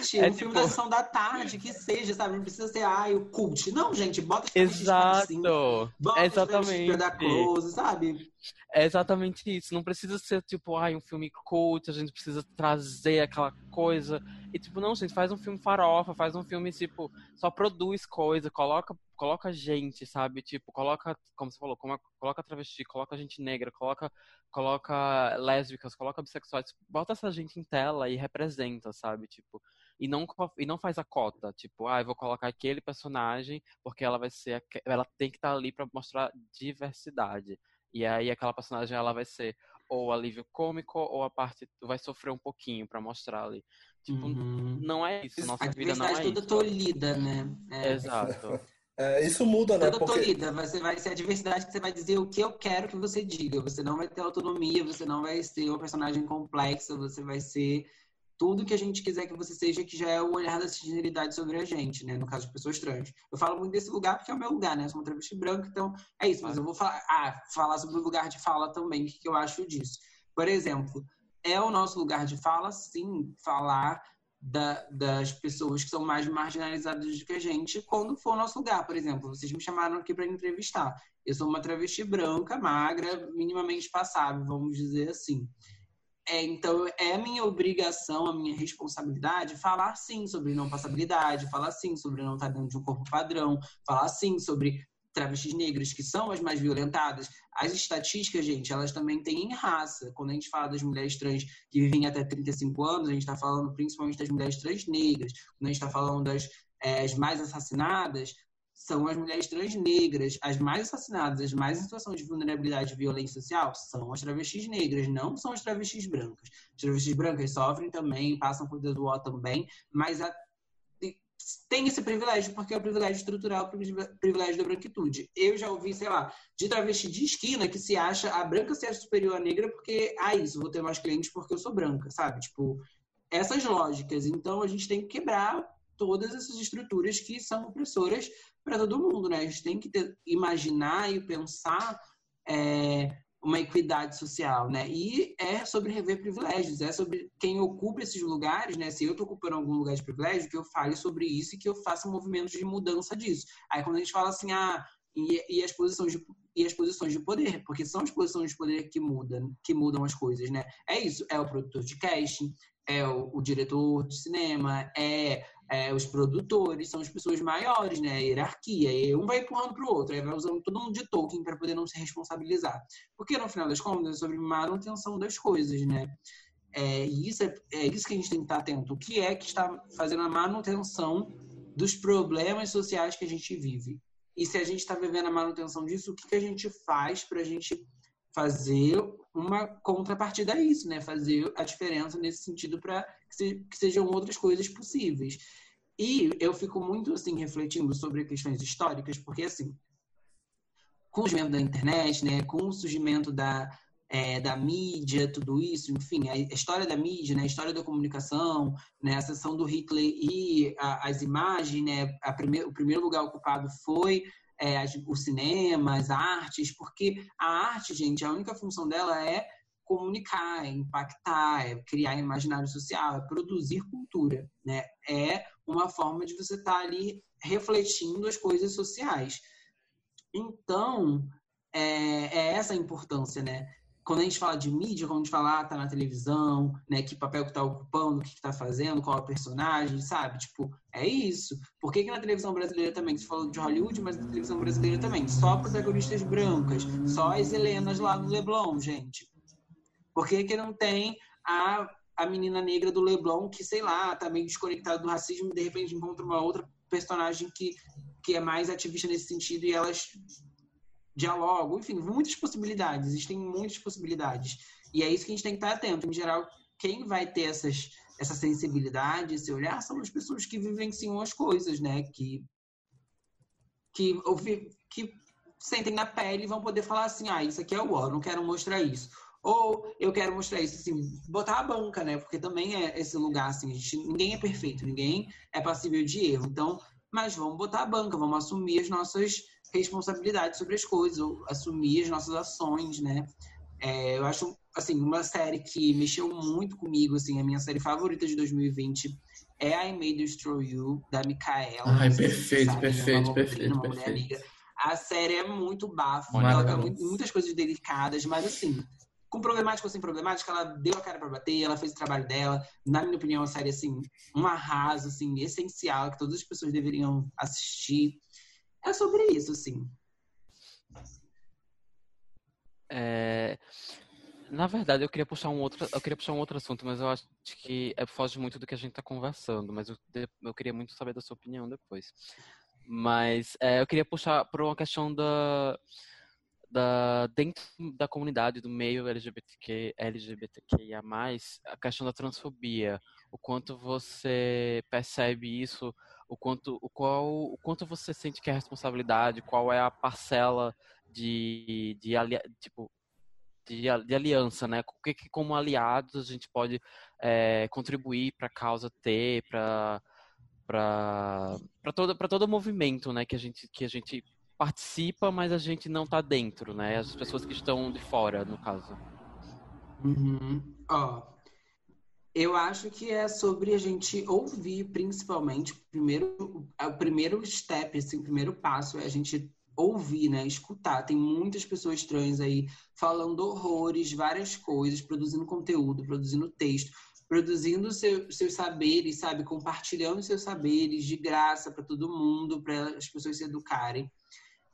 gente? É um tipo... filme da sessão da tarde, que seja, sabe? Não precisa ser, ai, o cult. Não, gente, bota Exato. Assim, bota exatamente. da Close, sabe? É exatamente isso. Não precisa ser, tipo, ai, um filme cult, a gente precisa trazer aquela coisa. E, tipo, não, gente, faz um filme farofa, faz um filme, tipo, só produz coisa, coloca coloca gente, sabe? Tipo, coloca, como você falou, coloca travesti, coloca gente negra, coloca, coloca lésbicas, coloca bissexuais, bota essa gente em tela e representa, sabe? Tipo, e não, e não faz a cota, tipo, ah, eu vou colocar aquele personagem porque ela vai ser, ela tem que estar ali para mostrar diversidade. E aí aquela personagem ela vai ser ou alívio cômico ou a parte vai sofrer um pouquinho para mostrar ali. Tipo, uhum. não é isso. Nossa a vida não é toda isso. tolhida, né? É. Exato. É, isso muda, né? Toda porque... tolhida. Você vai ser a diversidade que você vai dizer o que eu quero que você diga. Você não vai ter autonomia, você não vai ser uma personagem complexa, você vai ser tudo que a gente quiser que você seja, que já é o olhar da cisgeneridade sobre a gente, né? No caso de pessoas trans. Eu falo muito desse lugar porque é o meu lugar, né? Eu sou uma travesti branca, então é isso. Mas eu vou falar, ah, falar sobre o lugar de fala também, o que eu acho disso. Por exemplo, é o nosso lugar de fala, sim, falar da, das pessoas que são mais marginalizadas do que a gente quando for o nosso lugar. Por exemplo, vocês me chamaram aqui para entrevistar. Eu sou uma travesti branca, magra, minimamente passável, vamos dizer assim. É, então, é minha obrigação, a minha responsabilidade falar sim sobre não passabilidade, falar sim sobre não estar dentro de um corpo padrão, falar sim sobre travestis negras, que são as mais violentadas, as estatísticas, gente, elas também têm raça. Quando a gente fala das mulheres trans que vivem até 35 anos, a gente está falando principalmente das mulheres trans negras. Quando a gente está falando das é, as mais assassinadas, são as mulheres trans negras. As mais assassinadas, as mais em situação de vulnerabilidade e violência social, são as travestis negras, não são as travestis brancas. As travestis brancas sofrem também, passam por dedo também, mas a tem esse privilégio, porque é o privilégio estrutural, o privilégio da branquitude. Eu já ouvi, sei lá, de travesti de esquina que se acha a branca ser superior à negra porque, ah, isso, vou ter mais clientes porque eu sou branca, sabe? Tipo, essas lógicas. Então, a gente tem que quebrar todas essas estruturas que são opressoras para todo mundo, né? A gente tem que ter, imaginar e pensar é, uma equidade social, né? E é sobre rever privilégios, é sobre quem ocupa esses lugares, né? Se eu estou ocupando algum lugar de privilégio, que eu fale sobre isso e que eu faça movimentos de mudança disso. Aí quando a gente fala assim, ah, e, e as posições de e as posições de poder, porque são as posições de poder que mudam, que mudam as coisas, né? É isso, é o produtor de casting, é o, o diretor de cinema, é é, os produtores são as pessoas maiores, né? A hierarquia. E um vai empurrando para o outro, aí vai usando todo mundo de Tolkien para poder não se responsabilizar. Porque, no final das contas, é sobre manutenção das coisas, né? É, e isso é, é isso que a gente tem que estar atento. O que é que está fazendo a manutenção dos problemas sociais que a gente vive? E se a gente está vivendo a manutenção disso, o que, que a gente faz para a gente fazer uma contrapartida a isso, né? Fazer a diferença nesse sentido para que, se, que, sejam outras coisas possíveis. E eu fico muito assim refletindo sobre questões históricas, porque assim, com o surgimento da internet, né, com o surgimento da, é, da mídia, tudo isso, enfim, a história da mídia, né, a história da comunicação, né, a sessão do Hitler e a, as imagens, né, a o primeiro lugar ocupado foi é, o cinema, as artes, porque a arte, gente, a única função dela é comunicar, é impactar, é criar imaginário social, é produzir cultura, né? É uma forma de você estar tá ali refletindo as coisas sociais. Então, é, é essa a importância, né? Quando a gente fala de mídia, quando a gente fala, ah, tá na televisão, né, que papel que tá ocupando, o que, que tá fazendo, qual é o personagem, sabe? Tipo, é isso. Por que, que na televisão brasileira também, você falou de Hollywood, mas na televisão brasileira também, só protagonistas brancas, só as Helenas lá do Leblon, gente? Por que, que não tem a, a menina negra do Leblon que, sei lá, tá meio desconectada do racismo e de repente encontra uma outra personagem que, que é mais ativista nesse sentido e elas dialogam, enfim, muitas possibilidades, existem muitas possibilidades. E é isso que a gente tem que estar atento. Em geral, quem vai ter essas, essa sensibilidade, esse olhar, são as pessoas que vivenciam as coisas, né? Que, que, que sentem na pele e vão poder falar assim, ah, isso aqui é o ó, não quero mostrar isso. Ou eu quero mostrar isso, assim, botar a banca, né? Porque também é esse lugar, assim, gente, ninguém é perfeito, ninguém é passível de erro. Então, mas vamos botar a banca, vamos assumir as nossas responsabilidades sobre as coisas, ou assumir as nossas ações, né? É, eu acho, assim, uma série que mexeu muito comigo, assim, a minha série favorita de 2020 é I May Destroy You, da Micaela. Ai, perfeito, sabe, perfeito, perfeito, uma perfeito. Amiga. A série é muito bafo, ela tem muitas coisas delicadas, mas assim, com problemática ou sem problemática, ela deu a cara para bater, ela fez o trabalho dela. Na minha opinião, a série, assim, um arraso, assim, essencial, que todas as pessoas deveriam assistir. É sobre isso, assim. É... Na verdade, eu queria puxar um outro, eu queria puxar um outro assunto, mas eu acho que é, foge muito do que a gente está conversando. Mas eu, eu queria muito saber da sua opinião depois. Mas é, eu queria puxar para uma questão da, da dentro da comunidade do meio LGBTQ, LGBTQIA+, a questão da transfobia, o quanto você percebe isso, o quanto o qual o quanto você sente que é a responsabilidade, qual é a parcela de, de, tipo, de, de aliança, né? O que, que como aliados a gente pode é, contribuir para a causa ter, para para todo para todo movimento, né? Que a gente que a gente participa, mas a gente não está dentro, né? As pessoas que estão de fora, no caso. Uhum. Ó, eu acho que é sobre a gente ouvir, principalmente, primeiro, o primeiro step, assim, o primeiro passo é a gente ouvir, né? Escutar. Tem muitas pessoas trans aí falando horrores, várias coisas, produzindo conteúdo, produzindo texto, produzindo seu, seus saberes, sabe? Compartilhando seus saberes de graça para todo mundo, para as pessoas se educarem.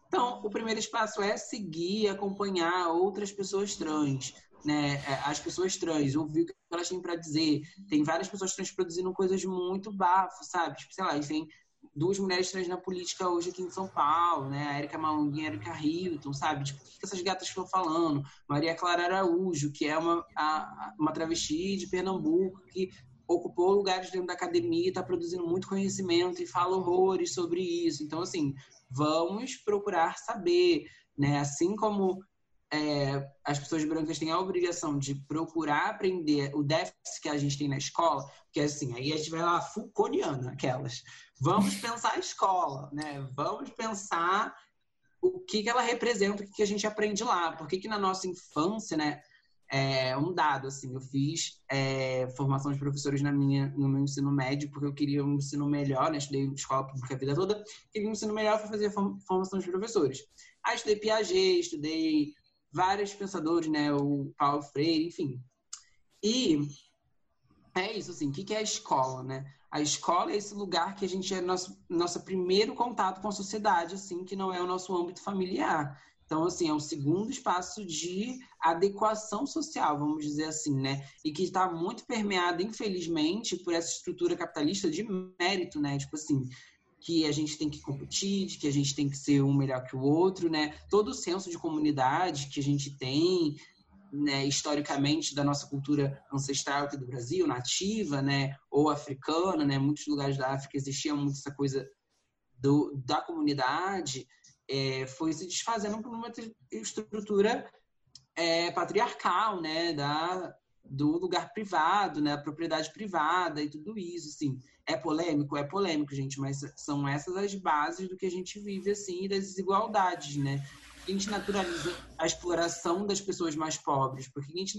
Então, o primeiro espaço é seguir, acompanhar outras pessoas trans, né? É, as pessoas trans, ouvir o que elas têm para dizer. Tem várias pessoas trans produzindo coisas muito bafo, sabe? Tipo, sei lá, tem duas mulheres trans na política hoje aqui em São Paulo, né? A Erika Malunguinha e a Erika Hilton, sabe? Tipo, o que essas gatas estão falando? Maria Clara Araújo, que é uma, a, uma travesti de Pernambuco, que ocupou lugares dentro da academia, está produzindo muito conhecimento e fala horrores sobre isso. Então, assim, vamos procurar saber, né? Assim como é, as pessoas brancas têm a obrigação de procurar aprender o déficit que a gente tem na escola, que é assim, aí a gente vai lá Foucaultiana, aquelas. Vamos pensar a escola, né? Vamos pensar o que, que ela representa, o que, que a gente aprende lá. Por que, que na nossa infância, né? É um dado, assim, eu fiz é, formação de professores na minha, no meu ensino médio, porque eu queria um ensino melhor, né? Estudei escola pública a vida toda, queria um ensino melhor para fazer formação de professores. Aí estudei Piaget, estudei vários pensadores, né? O Paulo Freire, enfim. E é isso, assim, o que é a escola, né? A escola é esse lugar que a gente é nosso, nosso primeiro contato com a sociedade, assim, que não é o nosso âmbito familiar. Então, assim, é um segundo espaço de adequação social, vamos dizer assim, né? E que está muito permeado, infelizmente, por essa estrutura capitalista de mérito, né? Tipo assim, que a gente tem que competir, que a gente tem que ser um melhor que o outro, né? Todo o senso de comunidade que a gente tem, né, historicamente da nossa cultura ancestral aqui do Brasil, nativa, né, ou africana, né, muitos lugares da África existia muito essa coisa do, da comunidade, é, foi se desfazendo por uma estrutura é, patriarcal, né, da, do lugar privado, né, a propriedade privada e tudo isso, assim. É polêmico? É polêmico, gente, mas são essas as bases do que a gente vive, assim, das desigualdades, né? A gente naturaliza a exploração das pessoas mais pobres, porque a gente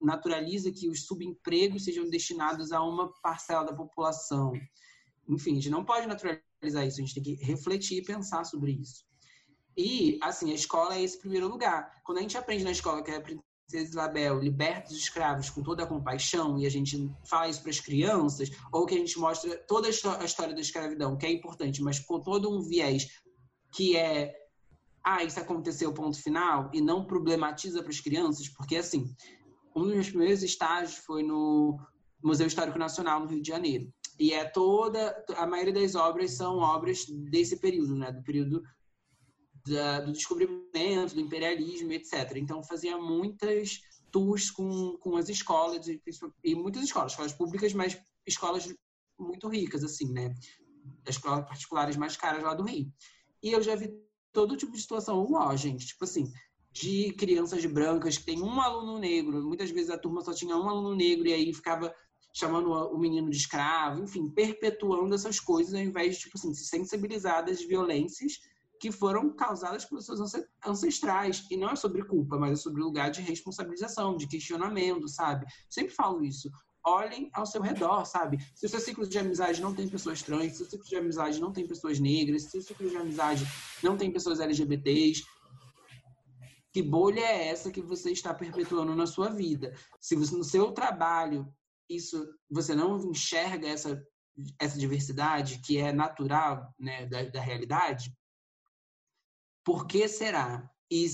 naturaliza que os subempregos sejam destinados a uma parcela da população. Enfim, a gente não pode naturalizar isso, a gente tem que refletir e pensar sobre isso. E, assim, a escola é esse primeiro lugar. Quando a gente aprende na escola que é Princesa Isabel liberta os escravos com toda a compaixão e a gente fala isso para as crianças, ou que a gente mostra toda a história da escravidão, que é importante, mas com todo um viés que é ah, isso aconteceu, ponto final, e não problematiza para as crianças, porque assim, um dos meus primeiros estágios foi no Museu Histórico Nacional no Rio de Janeiro. E é toda, a maioria das obras são obras desse período, né, do período da, do descobrimento, do imperialismo, etc. Então fazia muitas tours com, com as escolas, e, e muitas escolas, escolas públicas, mas escolas muito ricas, assim, né? Escolas particulares mais caras lá do Rio. E eu já vi todo tipo de situação, ó, gente, tipo assim, de crianças brancas que tem um aluno negro, muitas vezes a turma só tinha um aluno negro e aí ficava chamando o menino de escravo, enfim, perpetuando essas coisas ao invés de, tipo assim, se sensibilizar das violências que foram causadas pelos seus ancestrais. E não é sobre culpa, mas é sobre lugar de responsabilização, de questionamento, sabe? Sempre falo isso. Olhem ao seu redor, sabe? Se o seu ciclo de amizade não tem pessoas trans, se o ciclo de amizade não tem pessoas negras, se o ciclo de amizade não tem pessoas LGBTs, que bolha é essa que você está perpetuando na sua vida? Se você, no seu trabalho isso você não enxerga essa essa diversidade que é natural né, da, da realidade, por que será? E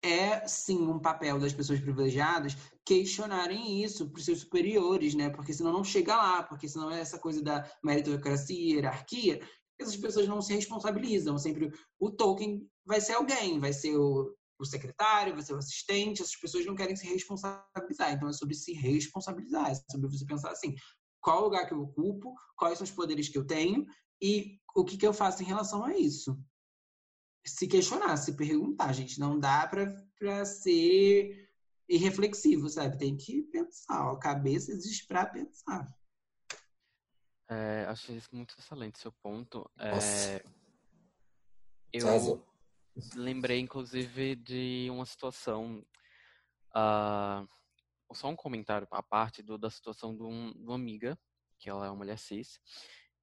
é sim um papel das pessoas privilegiadas questionarem isso para os seus superiores, né? Porque senão não chega lá, porque senão é essa coisa da meritocracia, hierarquia, essas pessoas não se responsabilizam. Sempre o token vai ser alguém, vai ser o o secretário, vai ser o assistente, essas pessoas não querem se responsabilizar. Então é sobre se responsabilizar, é sobre você pensar assim, qual lugar que eu ocupo, quais são os poderes que eu tenho e o que, que eu faço em relação a isso. Se questionar, se perguntar, gente, não dá para ser irreflexivo, sabe? Tem que pensar, a cabeça existe para pensar. É, achei isso muito excelente, seu ponto. É, eu, lembrei, inclusive, de uma situação. Uh, só um comentário à parte do, da situação de, um, de, uma amiga, que ela é uma mulher cis,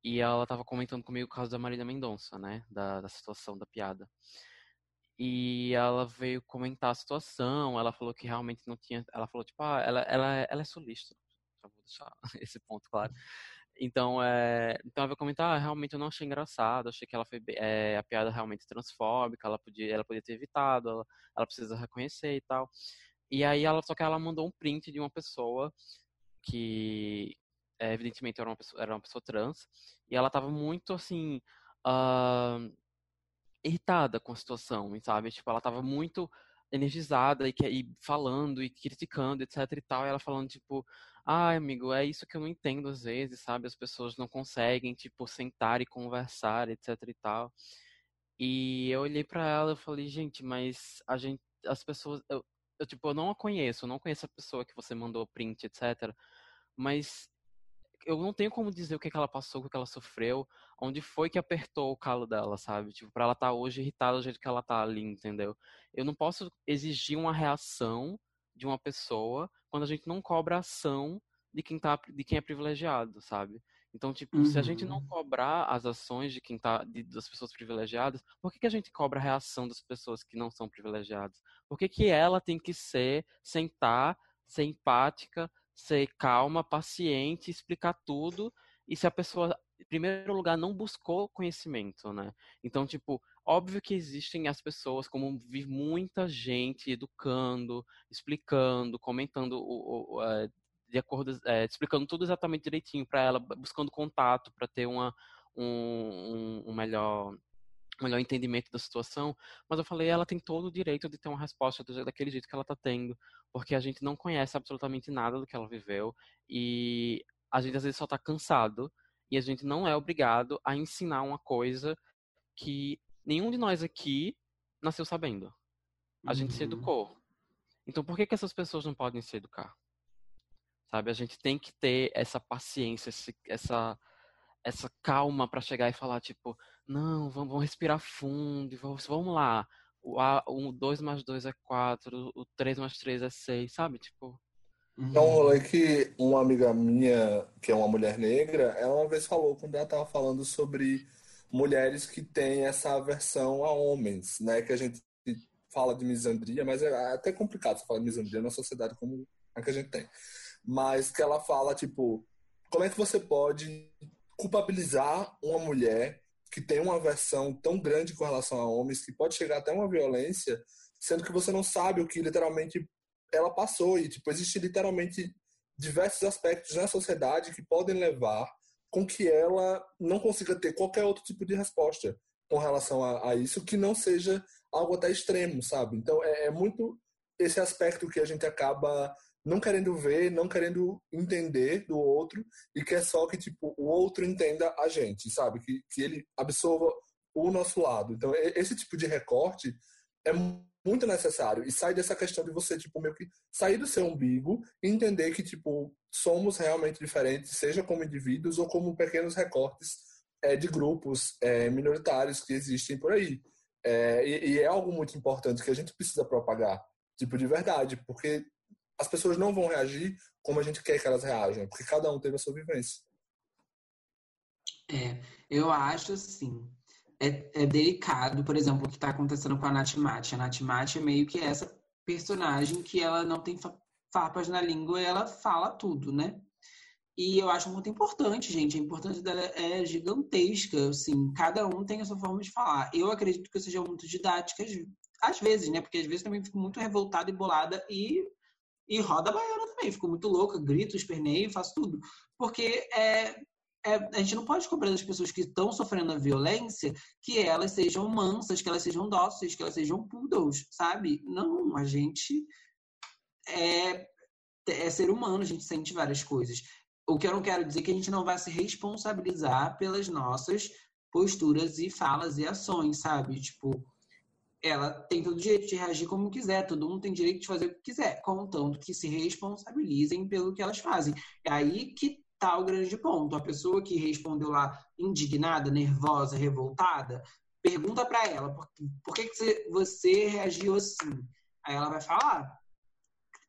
e ela estava comentando comigo o caso da Marília Mendonça, né? Da, da situação da piada. E ela veio comentar a situação, ela falou que realmente não tinha. Ela falou, tipo, ah, ela, ela, ela é solista. Já vou deixar esse ponto claro. Então, é, então eu vou comentar, ah, realmente eu não achei engraçado, achei que ela foi é, a piada realmente transfóbica, ela podia, ela podia ter evitado, ela, ela precisa reconhecer e tal. E aí ela só que ela mandou um print de uma pessoa que é, evidentemente era uma pessoa, era uma pessoa trans e ela estava muito assim uh, irritada com a situação, sabe? Tipo, ela estava muito energizada e, e falando e criticando, etc e tal, e ela falando tipo Ai, amigo, é isso que eu não entendo às vezes, sabe? As pessoas não conseguem, tipo, sentar e conversar, etc e tal. E eu olhei para ela e falei, gente, mas a gente, as pessoas, eu, eu, tipo, eu não a conheço, eu não conheço a pessoa que você mandou print, etc. Mas eu não tenho como dizer o que, que ela passou, o que ela sofreu, onde foi que apertou o calo dela, sabe? Tipo, pra ela estar tá hoje irritada do jeito que ela tá ali, entendeu? Eu não posso exigir uma reação de uma pessoa quando a gente não cobra ação de quem, tá, de quem é privilegiado, sabe? Então, tipo, uhum. se a gente não uhum. cobrar as ações de quem tá, de, das pessoas privilegiadas, por que, que a gente cobra a reação das pessoas que não são privilegiadas? Por que, que ela tem que ser, sentar, ser empática, ser calma, paciente, explicar tudo, e se a pessoa, em primeiro lugar, não buscou conhecimento, né? Então, tipo, Óbvio que existem as pessoas, como vi muita gente educando, explicando, comentando o, o, é, de acordo, é, explicando tudo exatamente direitinho para ela, buscando contato para ter uma, um, um, um melhor melhor entendimento da situação, mas eu falei, ela tem todo o direito de ter uma resposta daquele jeito que ela está tendo, porque a gente não conhece absolutamente nada do que ela viveu e a gente às vezes só está cansado e a gente não é obrigado a ensinar uma coisa que nenhum de nós aqui nasceu sabendo. A uhum. gente se uhum. educou. Então por que, que essas pessoas não podem se educar? Sabe, a gente tem que ter essa paciência, essa essa calma para chegar e falar tipo, não, vamos, vamos respirar fundo, vamos, vamos lá. O, A, o 2 mais 2 é 4, o 3 mais 3 é 6, sabe? Tipo. É um rolê que uma amiga minha, que é uma mulher negra, ela uma vez falou, quando ela tava falando sobre mulheres que têm essa aversão a homens, né? Que a gente fala de misandria, mas é até complicado você falar de misandria na sociedade como a que a gente tem. Mas que ela fala, tipo, como é que você pode culpabilizar uma mulher que tem uma aversão tão grande com relação a homens, que pode chegar até uma violência, sendo que você não sabe o que literalmente ela passou. E, tipo, existe literalmente diversos aspectos na sociedade que podem levar com que ela não consiga ter qualquer outro tipo de resposta com relação a, a isso que não seja algo até extremo, sabe? Então é, é, muito. esse aspecto que a gente acaba não querendo ver, não querendo entender do outro e quer só que tipo o outro entenda a gente, sabe? Que, que ele absorva o nosso lado. Então, esse tipo de recorte é muito necessário e sai dessa questão de você tipo meio que sair do seu umbigo e entender que tipo somos realmente diferentes, seja como indivíduos ou como pequenos recortes é, de grupos é, minoritários que existem por aí. É, e, e é algo muito importante que a gente precisa propagar, tipo de verdade, porque as pessoas não vão reagir como a gente quer que elas reajam, porque cada um teve a sua vivência. É, eu acho assim. É, é delicado, por exemplo, o que está acontecendo com a Nath Mate. A Nath Mate é meio que essa personagem que ela não tem farpas na língua e ela fala tudo, né? E eu acho muito importante, gente. A importância dela é gigantesca. Assim, cada um tem a sua forma de falar. Eu acredito que eu seja muito didática, às vezes, né? Porque às vezes também fico muito revoltada e bolada e e roda baiana também, fico muito louca, grito, esperneio, faço tudo. Porque é, é, a gente não pode cobrar das pessoas que estão sofrendo a violência que elas sejam mansas, que elas sejam dóceis, que elas sejam poodles, sabe? Não, a gente é, é ser humano, a gente sente várias coisas. O que eu não quero dizer é que a gente não vai se responsabilizar pelas nossas posturas e falas e ações, sabe? Tipo, ela tem todo o direito de reagir como quiser, todo mundo tem direito de fazer o que quiser, contanto que se responsabilizem pelo que elas fazem. É aí que tá o grande ponto. A pessoa que respondeu lá indignada, nervosa, revoltada, pergunta para ela por, por que, que você reagiu assim. Aí ela vai falar: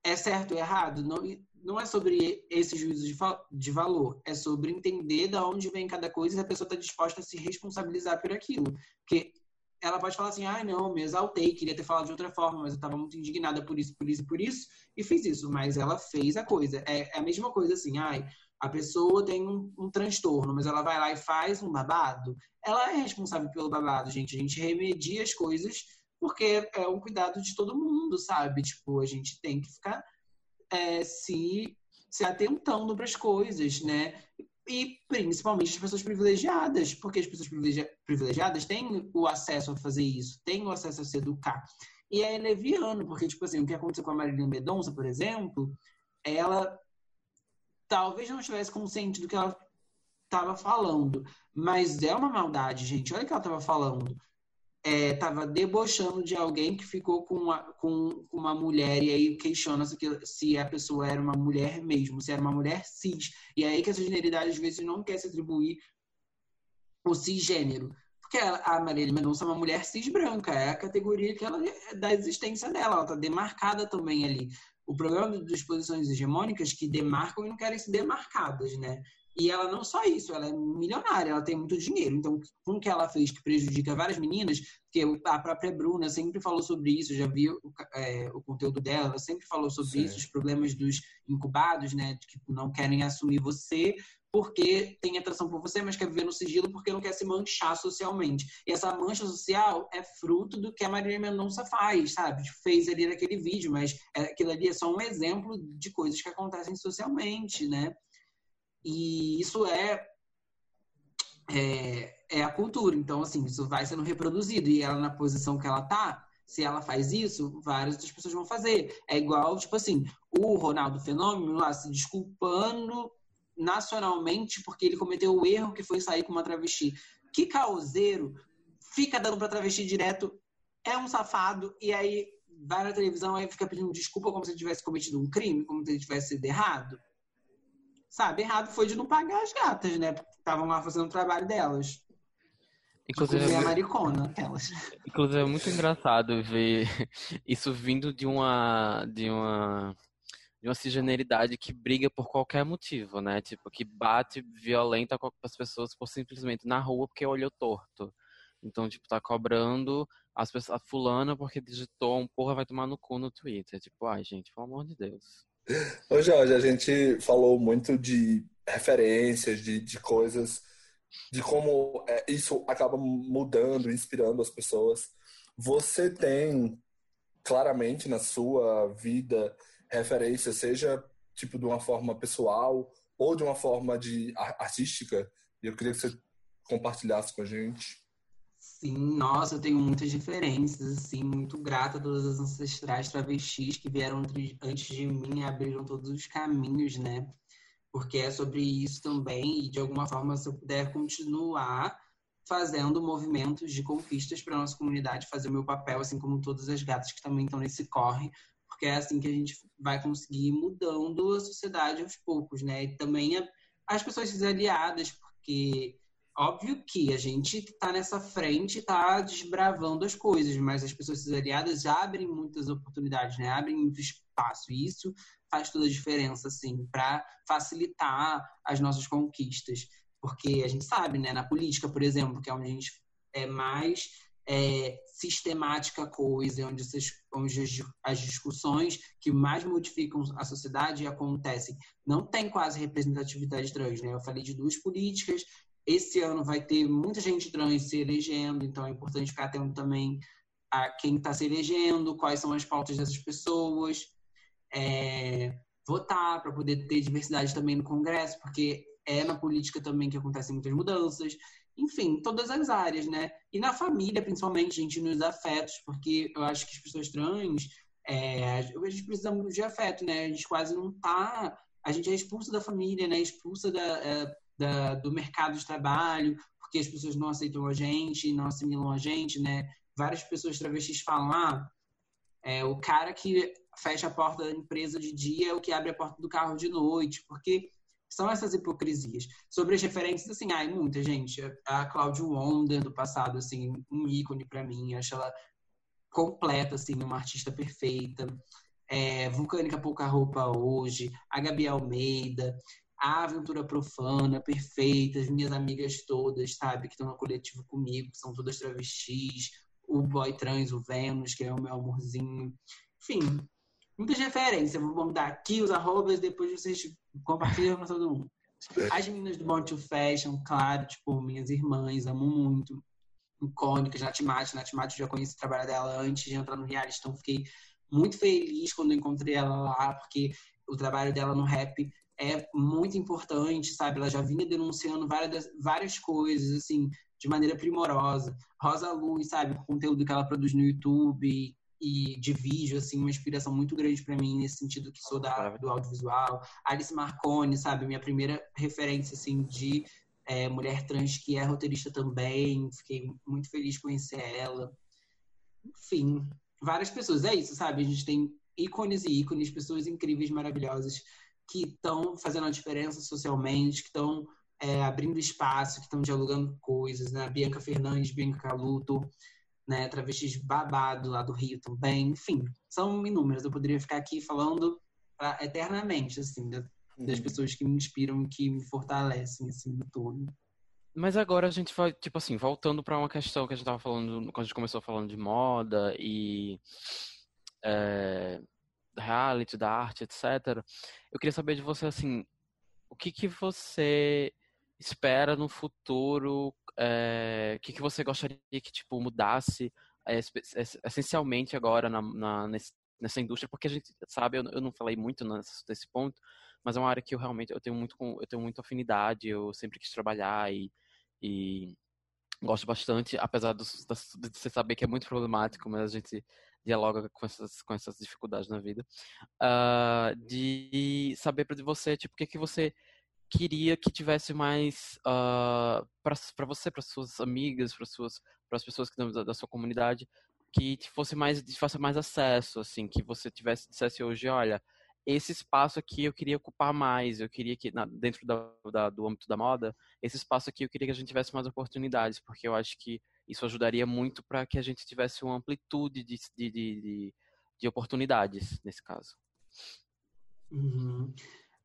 é certo ou errado? Não, não é sobre esse juízo de, de valor, é sobre entender de onde vem cada coisa e se a pessoa está disposta a se responsabilizar por aquilo. Porque ela pode falar assim, ah, não, me exaltei, queria ter falado de outra forma, mas eu estava muito indignada por isso, por isso, por isso, e fiz isso. Mas ela fez a coisa. É, é a mesma coisa assim, ai, a pessoa tem um, um, transtorno, mas ela vai lá e faz um babado. Ela é responsável pelo babado, gente. A gente remedia as coisas porque é um cuidado de todo mundo, sabe? Tipo, a gente tem que ficar é, se, se atentando para as coisas, né? E principalmente as pessoas privilegiadas, porque as pessoas privilegiadas têm o acesso a fazer isso, têm o acesso a se educar. E é leviano, porque, tipo assim, o que aconteceu com a Marília Mendonça, por exemplo, ela talvez não estivesse consciente do que ela estava falando, mas é uma maldade, gente. Olha o que ela estava falando estava é, debochando de alguém que ficou com uma, com uma mulher e aí questiona se, se a pessoa era uma mulher mesmo, se era uma mulher cis. E aí que essa generalidade às vezes não quer se atribuir o cisgênero. Porque a Marília Mendonça é uma mulher cis branca, é a categoria que ela é da existência dela, ela está demarcada também ali. O problema das posições hegemônicas que demarcam e não querem ser demarcadas, né? E ela não só isso, ela é milionária, ela tem muito dinheiro. Então, com o que ela fez que prejudica várias meninas, que a própria Bruna sempre falou sobre isso, já vi o, é, o conteúdo dela, ela sempre falou sobre Sim. isso, os problemas dos incubados, né, que não querem assumir você porque tem atração por você, mas quer viver no sigilo porque não quer se manchar socialmente. E essa mancha social é fruto do que a Marília Mendonça faz, sabe? Fez ali naquele vídeo, mas é, aquilo ali é só um exemplo de coisas que acontecem socialmente, né? E isso é, é, é, a cultura. Então, assim, isso vai sendo reproduzido. E ela, na posição que ela tá, se ela faz isso, várias outras pessoas vão fazer. É igual, tipo assim, o Ronaldo Fenômeno lá se desculpando nacionalmente porque ele cometeu o erro que foi sair com uma travesti. Que causeiro fica dando pra travesti direto, é um safado, e aí vai na televisão e fica pedindo desculpa como se ele tivesse cometido um crime, como se ele tivesse sido errado. Sabe, errado foi de não pagar as gatas, né? Porque estavam lá fazendo o trabalho delas. Inclusive, é a maricona, elas. Inclusive, é muito engraçado ver isso vindo de uma. de uma. de uma cisgeneridade que briga por qualquer motivo, né? Tipo, que bate violenta com as pessoas por simplesmente na rua porque olhou torto. Então, tipo, tá cobrando as pessoas, a fulana porque digitou um porra vai tomar no cu no Twitter. Tipo, ai, gente, pelo amor de Deus. Ô Jorge, a gente falou muito de referências, de, de coisas, de como é, isso acaba mudando, inspirando as pessoas. Você tem claramente na sua vida referência, seja tipo de uma forma pessoal ou de uma forma de artística? Eu queria que você compartilhasse com a gente. Sim, nossa, eu tenho muitas referências, assim, muito grata a todas as ancestrais travestis que vieram antes de mim e abriram todos os caminhos, né? Porque é sobre isso também, e de alguma forma, se eu puder continuar fazendo movimentos de conquistas para nossa comunidade, fazer o meu papel, assim como todas as gatas que também estão nesse corre, porque é assim que a gente vai conseguir ir mudando a sociedade aos poucos, né? E também as pessoas aliadas, porque óbvio que a gente está nessa frente está desbravando as coisas, mas as pessoas aliadas abrem muitas oportunidades, né? Abrem muito espaço. E isso faz toda a diferença, assim, para facilitar as nossas conquistas. Porque a gente sabe, né, na política, por exemplo, que é onde a gente é mais é, sistemática coisa, onde, essas, onde as discussões que mais modificam a sociedade acontecem. Não tem quase representatividade trans, né? Eu falei de duas políticas. Esse ano vai ter muita gente trans se elegendo, então é importante ficar atento também a quem está se elegendo, quais são as pautas dessas pessoas, é, votar para poder ter diversidade também no Congresso, porque é na política também que acontecem muitas mudanças. Enfim, todas as áreas, né? E na família, principalmente, gente, nos afetos, porque eu acho que as pessoas trans, é, a gente precisa muito de afeto, né? A gente quase não tá. A gente é expulsa da família, né? Expulsa da, é, da, do mercado de trabalho, porque as pessoas não aceitam a gente, não assimilam a gente, né? Várias pessoas travestis falam, ah, é, o cara que fecha a porta da empresa de dia é o que abre a porta do carro de noite, porque são essas hipocrisias. Sobre as referências, assim, ai, muita gente. A Claudia Wonder do passado, assim, um ícone para mim. Acho ela completa, assim, uma artista perfeita. É, Vulcânica Pouca Roupa hoje, a Gabi Almeida, a Aventura Profana, perfeita, as minhas amigas todas, sabe, que estão no coletivo comigo, que são todas travestis, o boy trans, o Vênus, que é o meu amorzinho. Enfim, muitas referências. Vou dar aqui os arrobas, depois vocês compartilham com todo mundo. As meninas do Born to Fashion, claro, tipo, minhas irmãs, amo muito. Icônicas, Natimate. Natimate, eu já conheci o trabalho dela antes de entrar no reality, então fiquei muito feliz quando encontrei ela lá, porque o trabalho dela no rap é muito importante, sabe? Ela já vinha denunciando várias, várias coisas, assim, de maneira primorosa. Rosa Luz, sabe? O conteúdo que ela produz no YouTube, e de vídeo, assim, uma inspiração muito grande para mim nesse sentido que sou da, do audiovisual. Alice Marconi, sabe, minha primeira referência, assim, de é, mulher trans que é roteirista também. Fiquei muito feliz de conhecer ela. Enfim, várias pessoas. É isso, sabe? A gente tem ícones e ícones, pessoas incríveis, maravilhosas, que estão fazendo a diferença socialmente, que estão é, abrindo espaço, que estão dialogando coisas, né? Bianca Fernandes, Bianca Caluto, né? Travestis babado lá do Rio também, enfim, são inúmeras. Eu poderia ficar aqui falando pra, eternamente, assim, da, das uhum. pessoas que me inspiram e que me fortalecem, assim, do todo. Mas agora a gente vai, tipo assim, voltando para uma questão que a gente tava falando, quando a gente começou falando de moda e é, reality, da arte, etc. Eu queria saber de você, assim, o que que você espera no futuro é, que, que você gostaria que tipo mudasse é, essencialmente agora na, na, nessa indústria? Porque a gente sabe, eu, eu não falei muito nesse, nesse, ponto, mas é uma área que eu realmente eu tenho muito eu tenho muita afinidade, eu sempre quis trabalhar e, e gosto bastante, apesar de você saber que é muito problemático, mas a gente dialoga com essas, com essas dificuldades na vida, uh, de saber para você, tipo, o que que você queria que tivesse mais uh, ah, para você, para suas amigas, para suas para as pessoas que da, da sua comunidade, que fosse mais fosse mais acesso, assim, que você tivesse dissesse hoje, olha, esse espaço aqui eu queria ocupar mais, eu queria que na, dentro da, da, do âmbito da moda, esse espaço aqui eu queria que a gente tivesse mais oportunidades, porque eu acho que isso ajudaria muito para que a gente tivesse uma amplitude de, de, de, de oportunidades nesse caso. Uhum.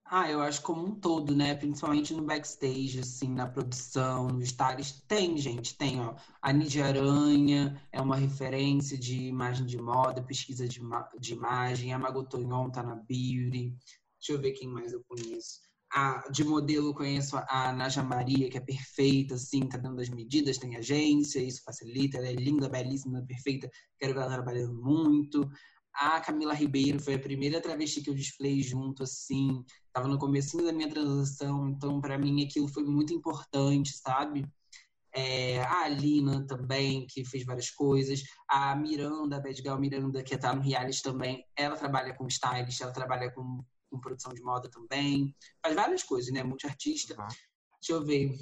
Ah, eu acho como um todo, né? Principalmente no backstage, assim, na produção, nos detalhes. Tem, gente, tem, ó. A Nidia Aranha é uma referência de imagem de moda, pesquisa de, de imagem. A Magotonhon tá na Beauty. Deixa eu ver quem mais eu conheço. A, de modelo, conheço a Naja Maria, que é perfeita, assim, tá dando as medidas, tem agência, isso facilita. Ela é linda, belíssima, perfeita. Quero ver ela trabalhando muito. A Camila Ribeiro foi a primeira travesti que eu desfilei junto, assim. Tava no comecinho da minha transição, então para mim aquilo foi muito importante, sabe? É, a Alina também, que fez várias coisas. A Miranda, a Bad Girl Miranda, que tá no reality também. Ela trabalha com stylist, ela trabalha com, com produção de moda também. Faz várias coisas, né? Multiartista. Uhum. Deixa eu ver.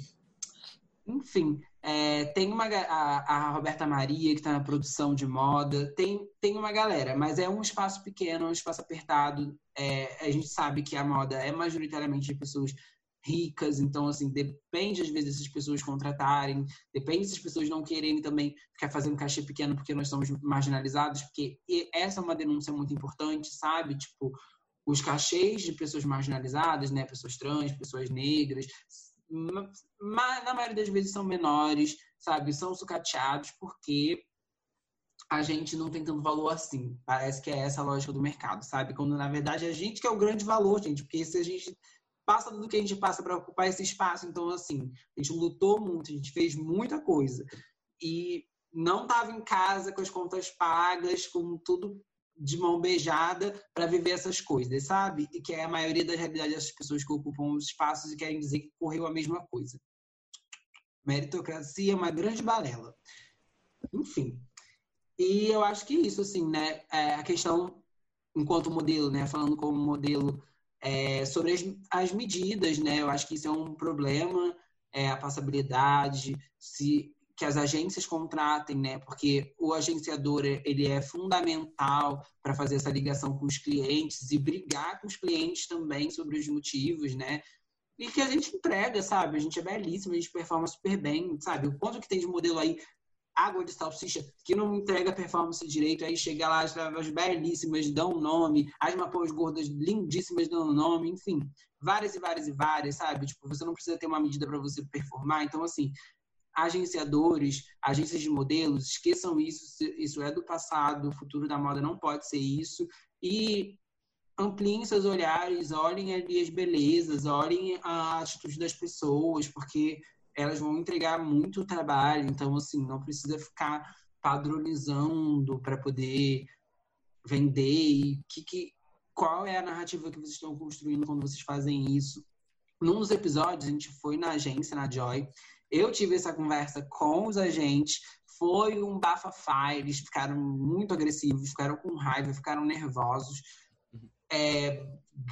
Enfim, é, tem uma a, a, Roberta Maria que está na produção de moda, tem, tem uma galera, mas é um espaço pequeno, um espaço apertado. É, a gente sabe que a moda é majoritariamente de pessoas ricas, então assim depende às vezes dessas pessoas contratarem, depende dessas pessoas não quererem também ficar fazendo cachê pequeno porque nós somos marginalizados, porque essa é uma denúncia muito importante, sabe? Tipo os cachês de pessoas marginalizadas, né, pessoas trans, pessoas negras, na maioria das vezes são menores, sabe? São sucateados porque a gente não tem tanto valor assim. Parece que é essa a lógica do mercado, sabe? Quando na verdade a gente que é o grande valor, gente. Porque se a gente passa tudo que a gente passa para ocupar esse espaço, então assim, a gente lutou muito, a gente fez muita coisa. E não estava em casa com as contas pagas, com tudo de mão beijada para viver essas coisas, sabe? E que é a maioria da realidade dessas pessoas que ocupam os espaços e querem dizer que correu a mesma coisa. Meritocracia é uma grande balela. Enfim. E eu acho que isso, assim, né? É a questão, enquanto modelo, né? Falando como modelo, é, sobre as, as medidas, né? Eu acho que isso é um problema, é, a passabilidade, se que as agências contratem, né? Porque o agenciador ele é fundamental para fazer essa ligação com os clientes e brigar com os clientes também sobre os motivos, né? E que a gente entrega, sabe? A gente é belíssimo, a gente performa super bem, sabe? O quanto que tem de modelo aí, água de salsicha, que não entrega performance direito, aí chega lá, as belíssimas dão nome, as mapões gordas lindíssimas dão nome, enfim, várias e várias e várias, sabe? Tipo, você não precisa ter uma medida para você performar. Então, assim, agenciadores, agências de modelos, esqueçam isso, isso é do passado, o futuro da moda não pode ser isso. E ampliem seus olhares, olhem ali as belezas, olhem a atitude das pessoas, porque elas vão entregar muito trabalho, então assim, não precisa ficar padronizando para poder vender e que, que, qual é a narrativa que vocês estão construindo quando vocês fazem isso. Num dos episódios, a gente foi na agência, na Joy, eu tive essa conversa com os agentes, foi um bafafá, eles ficaram muito agressivos, ficaram com raiva, ficaram nervosos, é,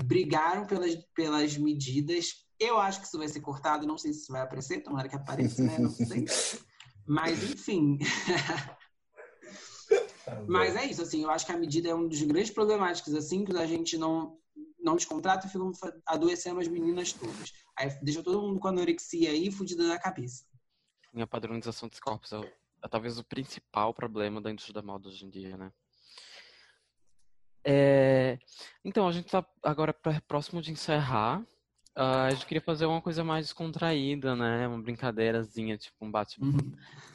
brigaram pelas, pelas medidas. Eu acho que isso vai ser cortado, não sei se isso vai aparecer, tomara que apareça, né? Não sei. Mas, enfim. Mas é isso, assim, eu acho que a medida é um dos grandes problemáticos, assim, que a gente não, não descontrata e ficam adoecendo as meninas todas. Aí deixa todo mundo com anorexia aí fudida da cabeça. A padronização dos corpos é, é, talvez o principal problema da indústria da moda hoje em dia, né? É... Então, a gente tá agora próximo de encerrar. Uh, a gente queria fazer uma coisa mais descontraída, né? Uma brincadeirazinha, tipo um bate uhum.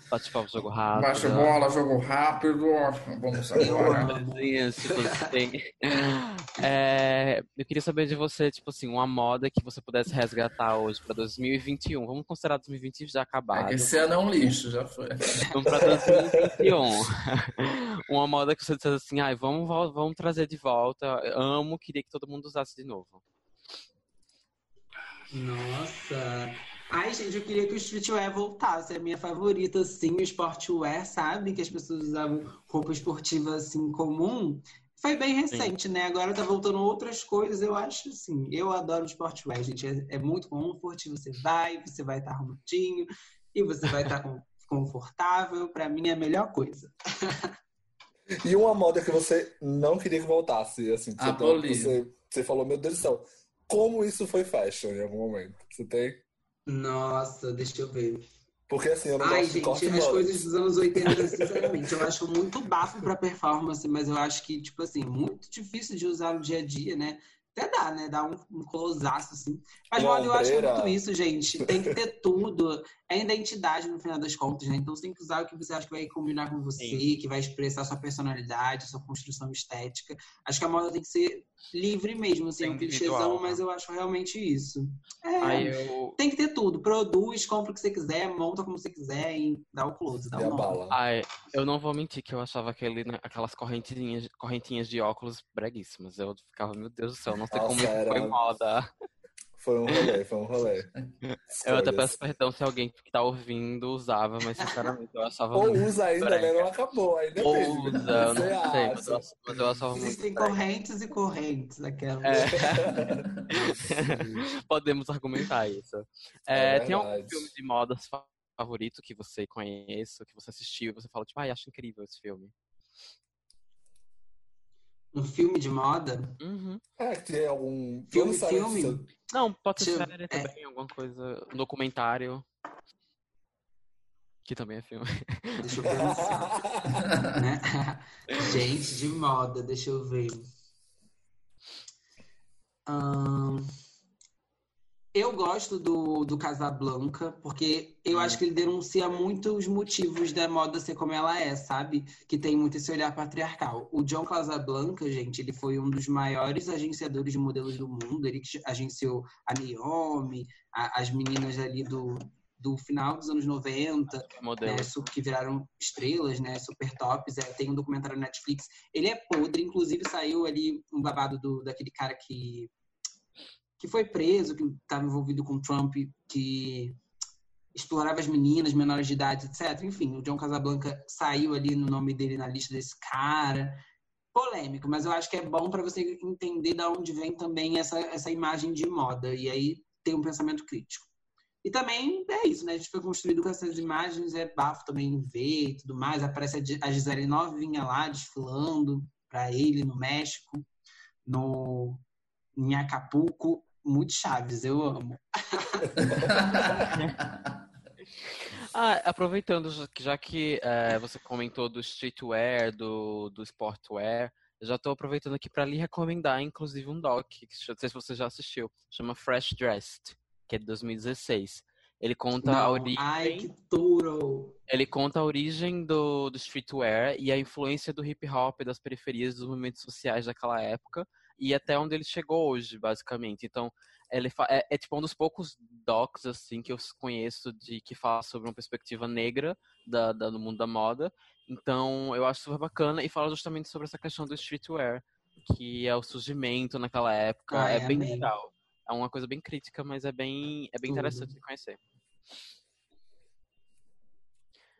Bate-papo, jogo rápido. Bate bola, jogo rápido. Vamos agora. tipo assim. é, eu queria saber de você, tipo assim, uma moda que você pudesse resgatar hoje para 2021. Vamos considerar 2020 já acabado. É esse ano é um lixo, já foi. Vamos para 2021. uma moda que você dissesse assim, ai, vamos, vamos trazer de volta. amo, queria que todo mundo usasse de novo. Nossa, Ai, gente, eu queria que o streetwear voltasse. É a minha favorita, sim, o sportwear, sabe? Que as pessoas usavam roupa esportiva, assim, comum. Foi bem recente, sim. né? Agora tá voltando outras coisas. Eu acho, assim, eu adoro o sportwear, gente. É, é muito comfort. Você vai, você vai estar tá arrumadinho e você vai estar tá confortável. Para mim, é a melhor coisa. e uma moda que você não queria que voltasse, assim, que você, você, você falou, meu Deus do céu, como isso foi fashion em algum momento? Você tem? Nossa, deixa eu ver. Porque assim, eu não Ai, gosto gente, as coisas dos anos 80, sinceramente, eu acho muito bafo pra performance, mas eu acho que, tipo assim, muito difícil de usar no dia a dia, né? Até dá, né? Dá um, um closaço, assim. Mas, modo, eu acho que é muito isso, gente. Tem que ter tudo. É identidade, no final das contas, né? Então, você tem que usar o que você acha que vai combinar com você, Sim. que vai expressar sua personalidade, sua construção estética. Acho que a moda tem que ser livre mesmo, assim, é um clichêzão, né? mas eu acho realmente isso. É, eu... Tem que ter tudo. Produz, compra o que você quiser, monta como você quiser e dá o close, dá o nome. Ai, eu não vou mentir que eu achava aquele, né, aquelas correntinhas, correntinhas de óculos breguíssimas. Eu ficava, meu Deus do céu, não sei Nossa, como era... foi moda. Foi um rolê, foi um rolê. Eu até peço perdão se alguém que tá ouvindo usava, mas sinceramente eu achava Ou muito usa ainda, né? Não acabou, ainda Ou tem. usa, Você não sei, mas eu, mas eu achava muito Existem estranho. correntes e correntes daquela. É. Podemos argumentar isso. É, É tem algum filme de moda fa- favorito que você conheça, que você assistiu, e você fala, tipo, ai, acho incrível esse filme. Um filme de moda? Uhum. É, que tem algum. Filme, filme? Não, pode ser série é. também, alguma coisa, um documentário. Que também é filme. Deixa eu pensar. né? Gente, de moda, deixa eu ver. Ahn, eu gosto do, do Casablanca, porque eu acho que ele denuncia muito os motivos da moda ser como ela é, sabe? Que tem muito esse olhar patriarcal. O John Casablanca, gente, ele foi um dos maiores agenciadores de modelos do mundo. Ele agenciou a Naomi, a- as meninas ali do, do final dos anos 90 Modelo. né, que viraram estrelas, né, super tops. É, tem um documentário na Netflix. Ele é podre, inclusive saiu ali um babado do, daquele cara que que foi preso, que estava envolvido com Trump, que explorava as meninas menores de idade, etc. Enfim, o John Casablanca saiu ali no nome dele na lista desse cara. Polêmico, mas eu acho que é bom para você entender da onde vem também essa, essa imagem de moda. E aí tem um pensamento crítico. E também é isso, né? A gente foi construído com essas imagens, é bafo também ver e tudo mais. Aparece a Gi- a Gisele novinha lá desfilando para ele no México, no em Acapulco, muito chaves, eu amo. Ah, aproveitando, já que- é, você comentou do streetwear, do, do sportwear, eu já tô aproveitando aqui para lhe recomendar, inclusive, um doc, que não sei se você já assistiu, chama Fresh Dressed, que é de 2016. Ele conta a Não, origem. ai, que tudo! Ele conta a origem do, do streetwear e a influência do hip hop das periferias dos movimentos sociais daquela época e até onde ele chegou hoje, basicamente. Então, ele é, é tipo um dos poucos docs assim que eu conheço de que fala sobre uma perspectiva negra da, da- do mundo da moda. Então, eu acho super bacana e fala justamente sobre essa questão do streetwear, que é o surgimento naquela época. Ai, é bem amei. legal. É uma coisa bem crítica, mas é bem, é bem Tudo. interessante de conhecer.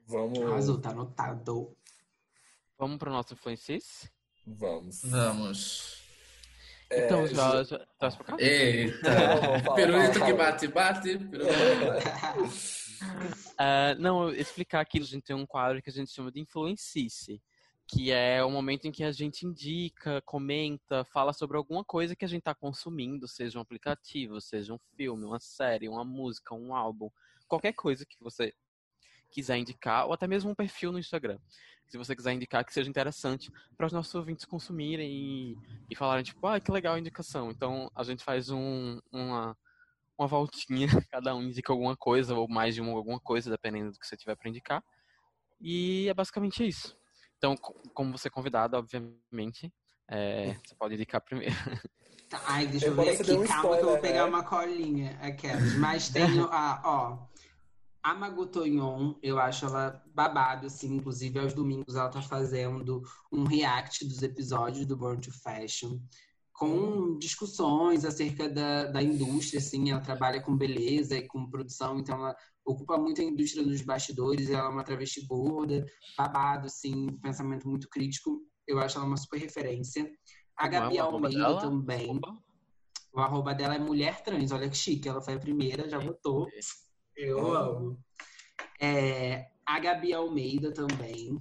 Vamos. Arrasou, tá anotado. Vamos para o nosso Influencis? Vamos. Vamos. É, Então, já, já- já, traz pra cá? Eita! Pirulito que bate, bate. Ah, não, explicar aqui, a gente tem um quadro que a gente chama de influencice, que é o momento em que a gente indica, comenta, fala sobre alguma coisa que a gente está consumindo, seja um aplicativo, seja um filme, uma série, uma música, um álbum, qualquer coisa que você quiser indicar, ou até mesmo um perfil no Instagram. Se você quiser indicar que seja interessante para os nossos ouvintes consumirem e, e falarem, tipo, ah, que legal a indicação. Então a gente faz um, uma, uma voltinha, cada um indica alguma coisa, ou mais de uma, alguma coisa, dependendo do que você tiver para indicar. E é basicamente isso. Então, co- como você é convidado, obviamente, é, você pode indicar primeiro. Tá, Ai, deixa eu Embora ver aqui. um Calma que eu vou spoiler, pegar né? uma colinha. Aquelas. Mas tenho a, ó. A Magotonhon, eu acho ela babado, assim. Inclusive, aos domingos ela tá fazendo um react dos episódios do Born to Fashion. Com discussões acerca da, da indústria, assim. Ela trabalha com beleza e com produção, então ela ocupa muito a indústria dos bastidores. Ela é uma travesti gorda, babado, assim. Pensamento muito crítico. Eu acho ela uma super referência. A Como é Gabi arroba Almeida dela? também. Opa. O arroba dela é mulher trans, olha que chique. Ela foi a primeira, já botou. Eu Ah. amo. É, a Gabi Almeida também,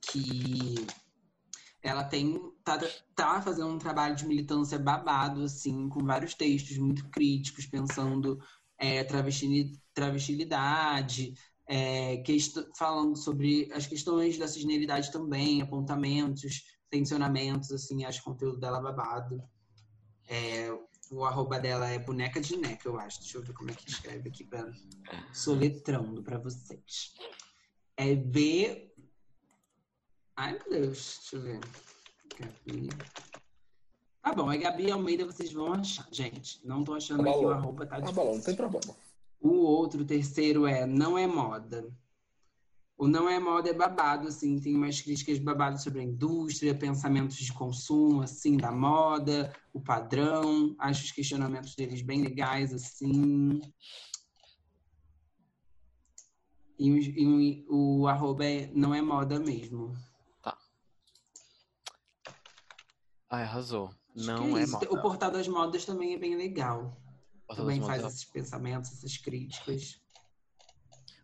que ela tem tá, tá fazendo um trabalho de militância babado, assim, com vários textos muito críticos, pensando é, travesti, travestilidade, é, quest- falando sobre as questões da cisneridade também, apontamentos, tensionamentos, assim, acho o conteúdo dela babado. É, o arroba dela é boneca de neca, eu acho. Deixa eu ver como é que escreve aqui pra soletrando pra vocês. É B. Ai, meu Deus, deixa eu ver. Gabi. Tá bom, é Gabi Almeida, vocês vão achar. Gente, não tô achando Tá aqui o bom. arroba, tá difícil. balão, não tem problema. O outro, terceiro, é Não é Moda. O Não é Moda é babado, assim, tem umas críticas babadas sobre a indústria, pensamentos de consumo, assim, da moda, o padrão. Acho os questionamentos deles bem legais, assim. E, e o, arroba é, não é moda mesmo. Tá. Ai, arrasou. Não é, é moda. O Portal das Modas também é bem legal. Também faz esses pensamentos, essas críticas.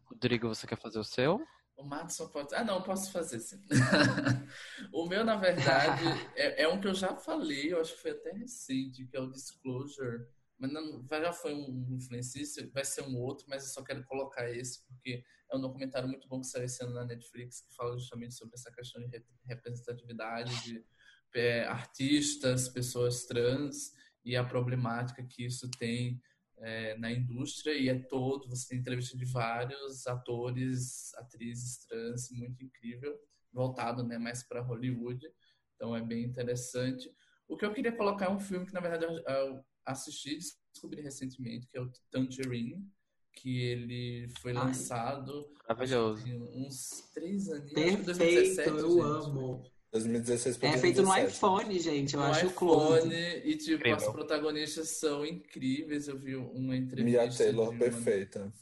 Rodrigo, você quer fazer o seu? O Madison pode. Ah, não, posso fazer sim. o meu, na verdade, é, é, um que eu já falei, eu acho que foi até recente, que é o Disclosure. Mas não, já foi um influencista, vai ser um outro, mas eu só quero colocar esse, porque é um documentário muito bom que saiu esse ano na Netflix, que fala justamente sobre essa questão de representatividade de é, artistas, pessoas trans e a problemática que isso tem é, na indústria e é todo, você tem entrevista de vários atores, atrizes trans, muito incrível, voltado né, mais para Hollywood, então é bem interessante. O que eu queria colocar é um filme que, na verdade, eu assisti descobri recentemente, que é o Tangerine, que ele foi Ai, lançado maravilhoso. uns três anos. Perfeito, 2017, eu gente. amo. 2016 É feito no iPhone, gente. Eu no acho iPhone, close. E, tipo, Incrível. as protagonistas são incríveis. Eu vi uma entrevista. Mia Taylor, perfeita.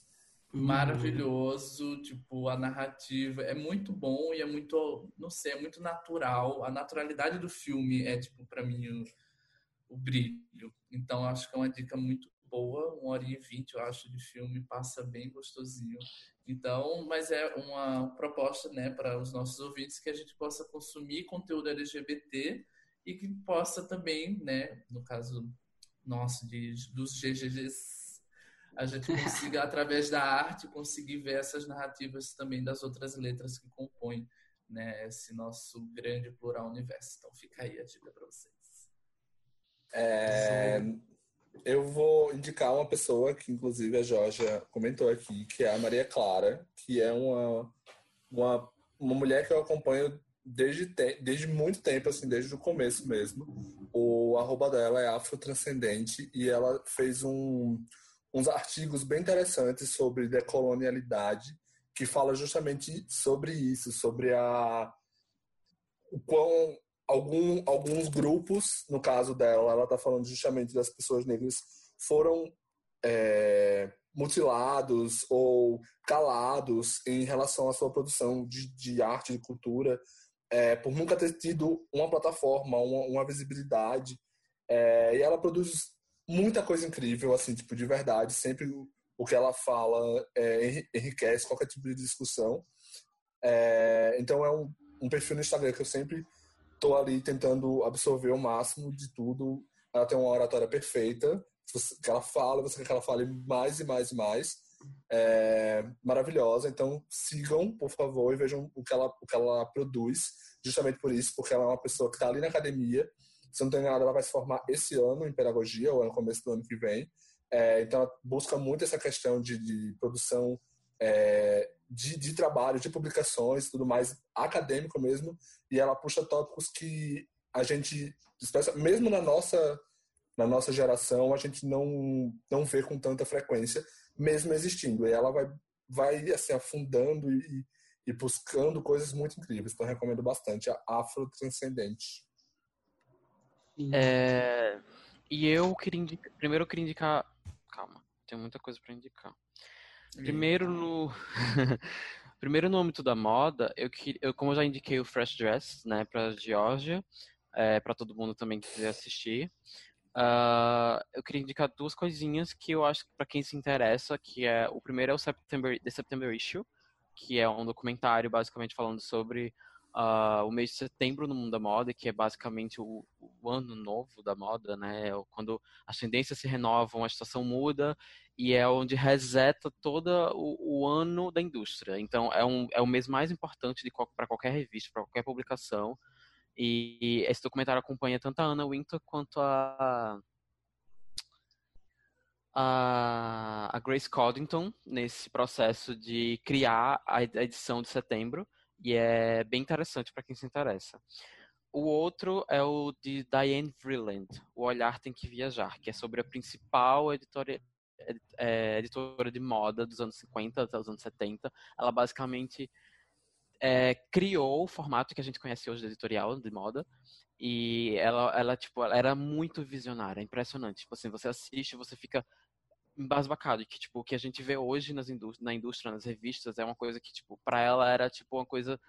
Maravilhoso, tipo, a narrativa é muito bom e é muito, não sei, é muito natural. A naturalidade do filme é, tipo, para mim, o, o brilho. Então, acho que é uma dica muito boa, uma hora e vinte, eu acho, de filme, passa bem gostosinho. Então, mas é uma proposta, né, para os nossos ouvintes que a gente possa consumir conteúdo LGBT e que possa também, né, no caso nosso de, dos GGGs, a gente consiga, através da arte, conseguir ver essas narrativas também das outras letras que compõem né, esse nosso grande plural universo. Então, fica aí a dica para vocês. É, eu vou indicar uma pessoa que, inclusive, a Jorge comentou aqui, que é a Maria Clara, que é uma, uma, uma mulher que eu acompanho desde, te, desde muito tempo, assim, desde o começo mesmo. O arroba dela é afrotranscendente e ela fez um, uns artigos bem interessantes sobre decolonialidade, que fala justamente sobre isso, sobre a o quão algum, alguns grupos, no caso dela, ela está falando justamente das pessoas negras, foram é, mutilados ou calados em relação à sua produção de, de arte, de cultura, é, por nunca ter tido uma plataforma, uma, uma visibilidade. É, e ela produz muita coisa incrível, assim, tipo, de verdade. Sempre o, que ela fala é, enriquece qualquer tipo de discussão. É, então é um, um perfil no Instagram que eu sempre estou ali tentando absorver o máximo de tudo. Ela tem uma oratória perfeita, que ela fala, você quer que ela fale mais e mais e mais. É maravilhosa, então sigam, por favor, e vejam o que ela, o que ela produz, justamente por isso, porque ela é uma pessoa que está ali na academia. Se não tem nada, ela vai se formar esse ano em pedagogia, ou é no começo do ano que vem. É, então, ela busca muito essa questão de, de produção é, de, de trabalho, de publicações, tudo mais acadêmico mesmo, e ela puxa tópicos que a gente, mesmo na nossa na nossa geração, a gente não não vê com tanta frequência, mesmo existindo. E ela vai vai assim afundando e, e buscando coisas muito incríveis. Então recomendo bastante a Afro Transcendente. É, e eu queria indicar, primeiro eu queria indicar, calma, tem muita coisa para indicar. Primeiro no Primeiro no âmbito da moda, eu, eu como eu já indiquei o Fresh Dress, né, para Georgia, é, para todo mundo também que quiser assistir. Uh, eu queria indicar duas coisinhas que eu acho que para quem se interessa, que é o primeiro é o September, The September Issue, que é um documentário basicamente falando sobre uh, o mês de setembro no mundo da moda, que é basicamente o, o, ano novo da moda, né? Quando as tendências se renovam, a situação muda e é onde reseta todo o, o ano da indústria. Então, é, um, é o mês mais importante para qualquer revista, para qualquer publicação. E, e esse documentário acompanha tanto a Anna Winter quanto a a, Grace Coddington nesse processo de criar a edição de setembro e é bem interessante para quem se interessa. O outro é o de Diane Vreeland, O Olhar Tem Que Viajar, que é sobre a principal editora, é, editora de moda dos anos 50 até os anos 70. Ela basicamente é, criou o formato que a gente conhece hoje de editorial de moda. E ela, ela, tipo, ela era muito visionária, impressionante. Tipo assim, você assiste, você fica embasbacado. Que, tipo, o que a gente vê hoje nas indústria, na indústria, nas revistas, é uma coisa que, tipo, pra ela era, tipo, uma coisa...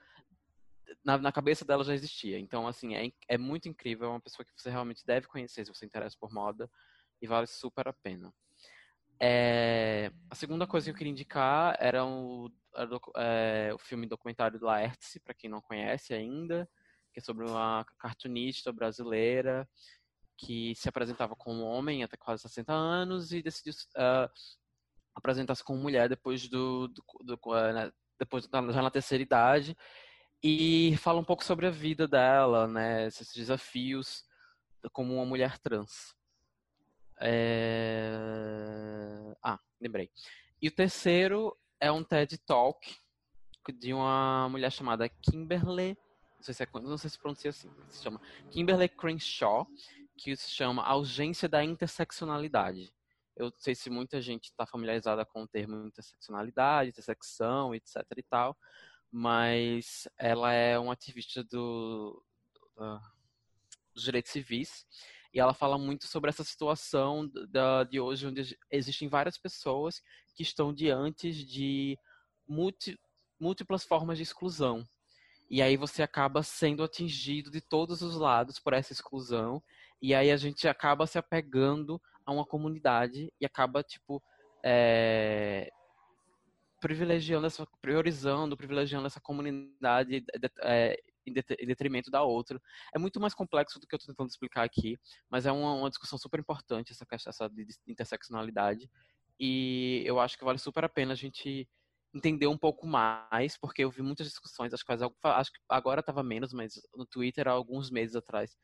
Na, na cabeça dela já existia. Então, assim, é, é muito incrível. É uma pessoa que você realmente deve conhecer se você interessa por moda. E vale super a pena. É, a segunda coisa que eu queria indicar era o, é, o filme documentário do Laertes, para quem não conhece ainda, que é sobre uma cartunista brasileira que se apresentava como homem até quase 60 anos e decidiu uh, apresentar-se como mulher depois do, do, do né, depois já na terceira idade e fala um pouco sobre a vida dela, né, esses desafios como uma mulher trans. É... Ah, lembrei. E o terceiro é um TED Talk de uma mulher chamada Kimberly, não sei se, é, não sei se pronuncia assim, se chama Kimberly Crenshaw, que se chama A Urgência da Interseccionalidade. Eu não sei se muita gente está familiarizada com o termo interseccionalidade, intersecção, etc e tal, mas ela é uma ativista do, do, dos direitos civis e ela fala muito sobre essa situação da, de hoje, onde existem várias pessoas que estão diante de múltiplas formas de exclusão. E aí você acaba sendo atingido de todos os lados por essa exclusão. E aí a gente acaba se apegando a uma comunidade e acaba, tipo, é, privilegiando essa, priorizando, privilegiando essa comunidade é, em detrimento da outra. É muito mais complexo do que eu estou tentando explicar aqui, mas é uma, uma discussão super importante essa questão essa de interseccionalidade e eu acho que vale super a pena a gente entender um pouco mais, porque eu vi muitas discussões, acho que, acho que agora estava menos, mas no Twitter há alguns meses atrás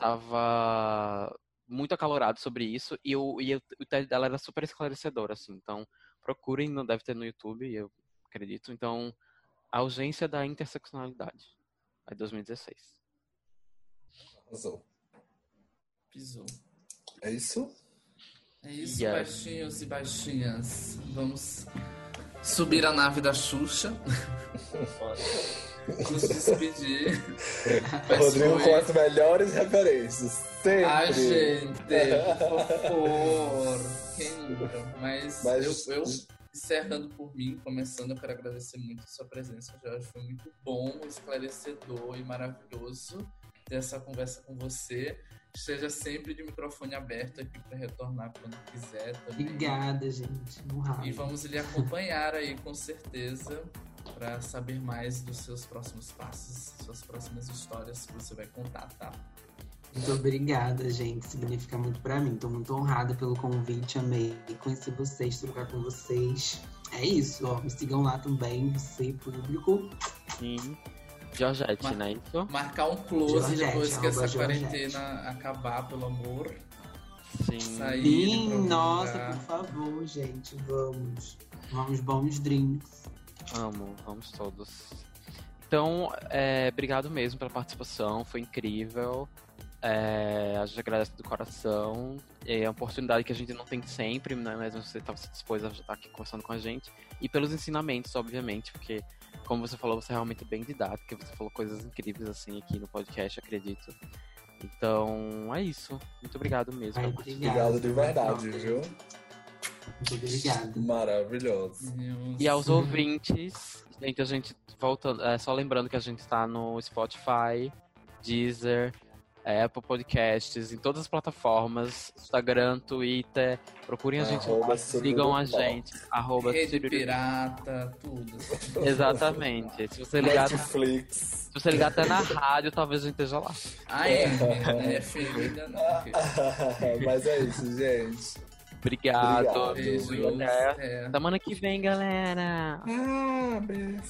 estava muito acalorado sobre isso e, o, e o TED dela era super esclarecedor, assim, então procurem, não deve ter no YouTube, eu acredito, então a ausência da interseccionalidade. É 2016. Arrasou. Pisou. É isso? É isso, yeah. baixinhos e baixinhas. Vamos subir a nave da Xuxa. Nos despedir. Rodrigo foi... com as melhores referências. Sempre. A gente, por favor. Quem nunca? Mas, Mas eu, eu encerrando por mim, começando, eu quero agradecer muito a sua presença, Jorge. Foi muito bom, esclarecedor e maravilhoso ter essa conversa com você. Esteja sempre de microfone aberto aqui para retornar quando quiser também. Obrigada, gente. Honrado. E vamos lhe acompanhar aí, com certeza, para saber mais dos seus próximos passos, suas próximas histórias que você vai contar, tá? Muito obrigada, gente. Significa muito para mim. Tô muito honrada pelo convite. Amei conhecer vocês, trocar com vocês. É isso, ó. Me sigam lá também, você, público. Sim. Georgette, Mar né? Isso? Marcar um close Georgette, depois que essa Georgette. quarentena acabar, pelo amor. Sim. Sair, Sim, nossa, por favor, gente. Vamos. Vamos, bons drinks. Amo, vamos todos. Então, é, obrigado mesmo pela participação, foi incrível. É, a gente agradece do coração. É uma oportunidade que a gente não tem sempre, né? Mas você estava se disposto a estar aqui conversando com a gente. E pelos ensinamentos, obviamente, porque, como você falou, você é realmente bem didática. Você falou coisas incríveis assim aqui no podcast, acredito. Então, é isso. Muito obrigado mesmo. Ai, obrigado, de verdade, viu? Muito obrigado. Maravilhoso. E aos ouvintes, gente, a gente voltando, é, só lembrando que a gente está no Spotify, Deezer, é, Apple Podcasts, em todas as plataformas, Instagram, Twitter. Procurem a gente lá, sigam a gente. Arroba Rede Pirata, tudo. Exatamente. Se você ligar. Netflix. Se você ligar até na rádio, talvez a gente esteja lá. Ah, é, é filho, ainda não. Mas é isso, gente. Obrigado. Obrigado. Beijo. Até é. semana que vem, galera. Ah, beijo.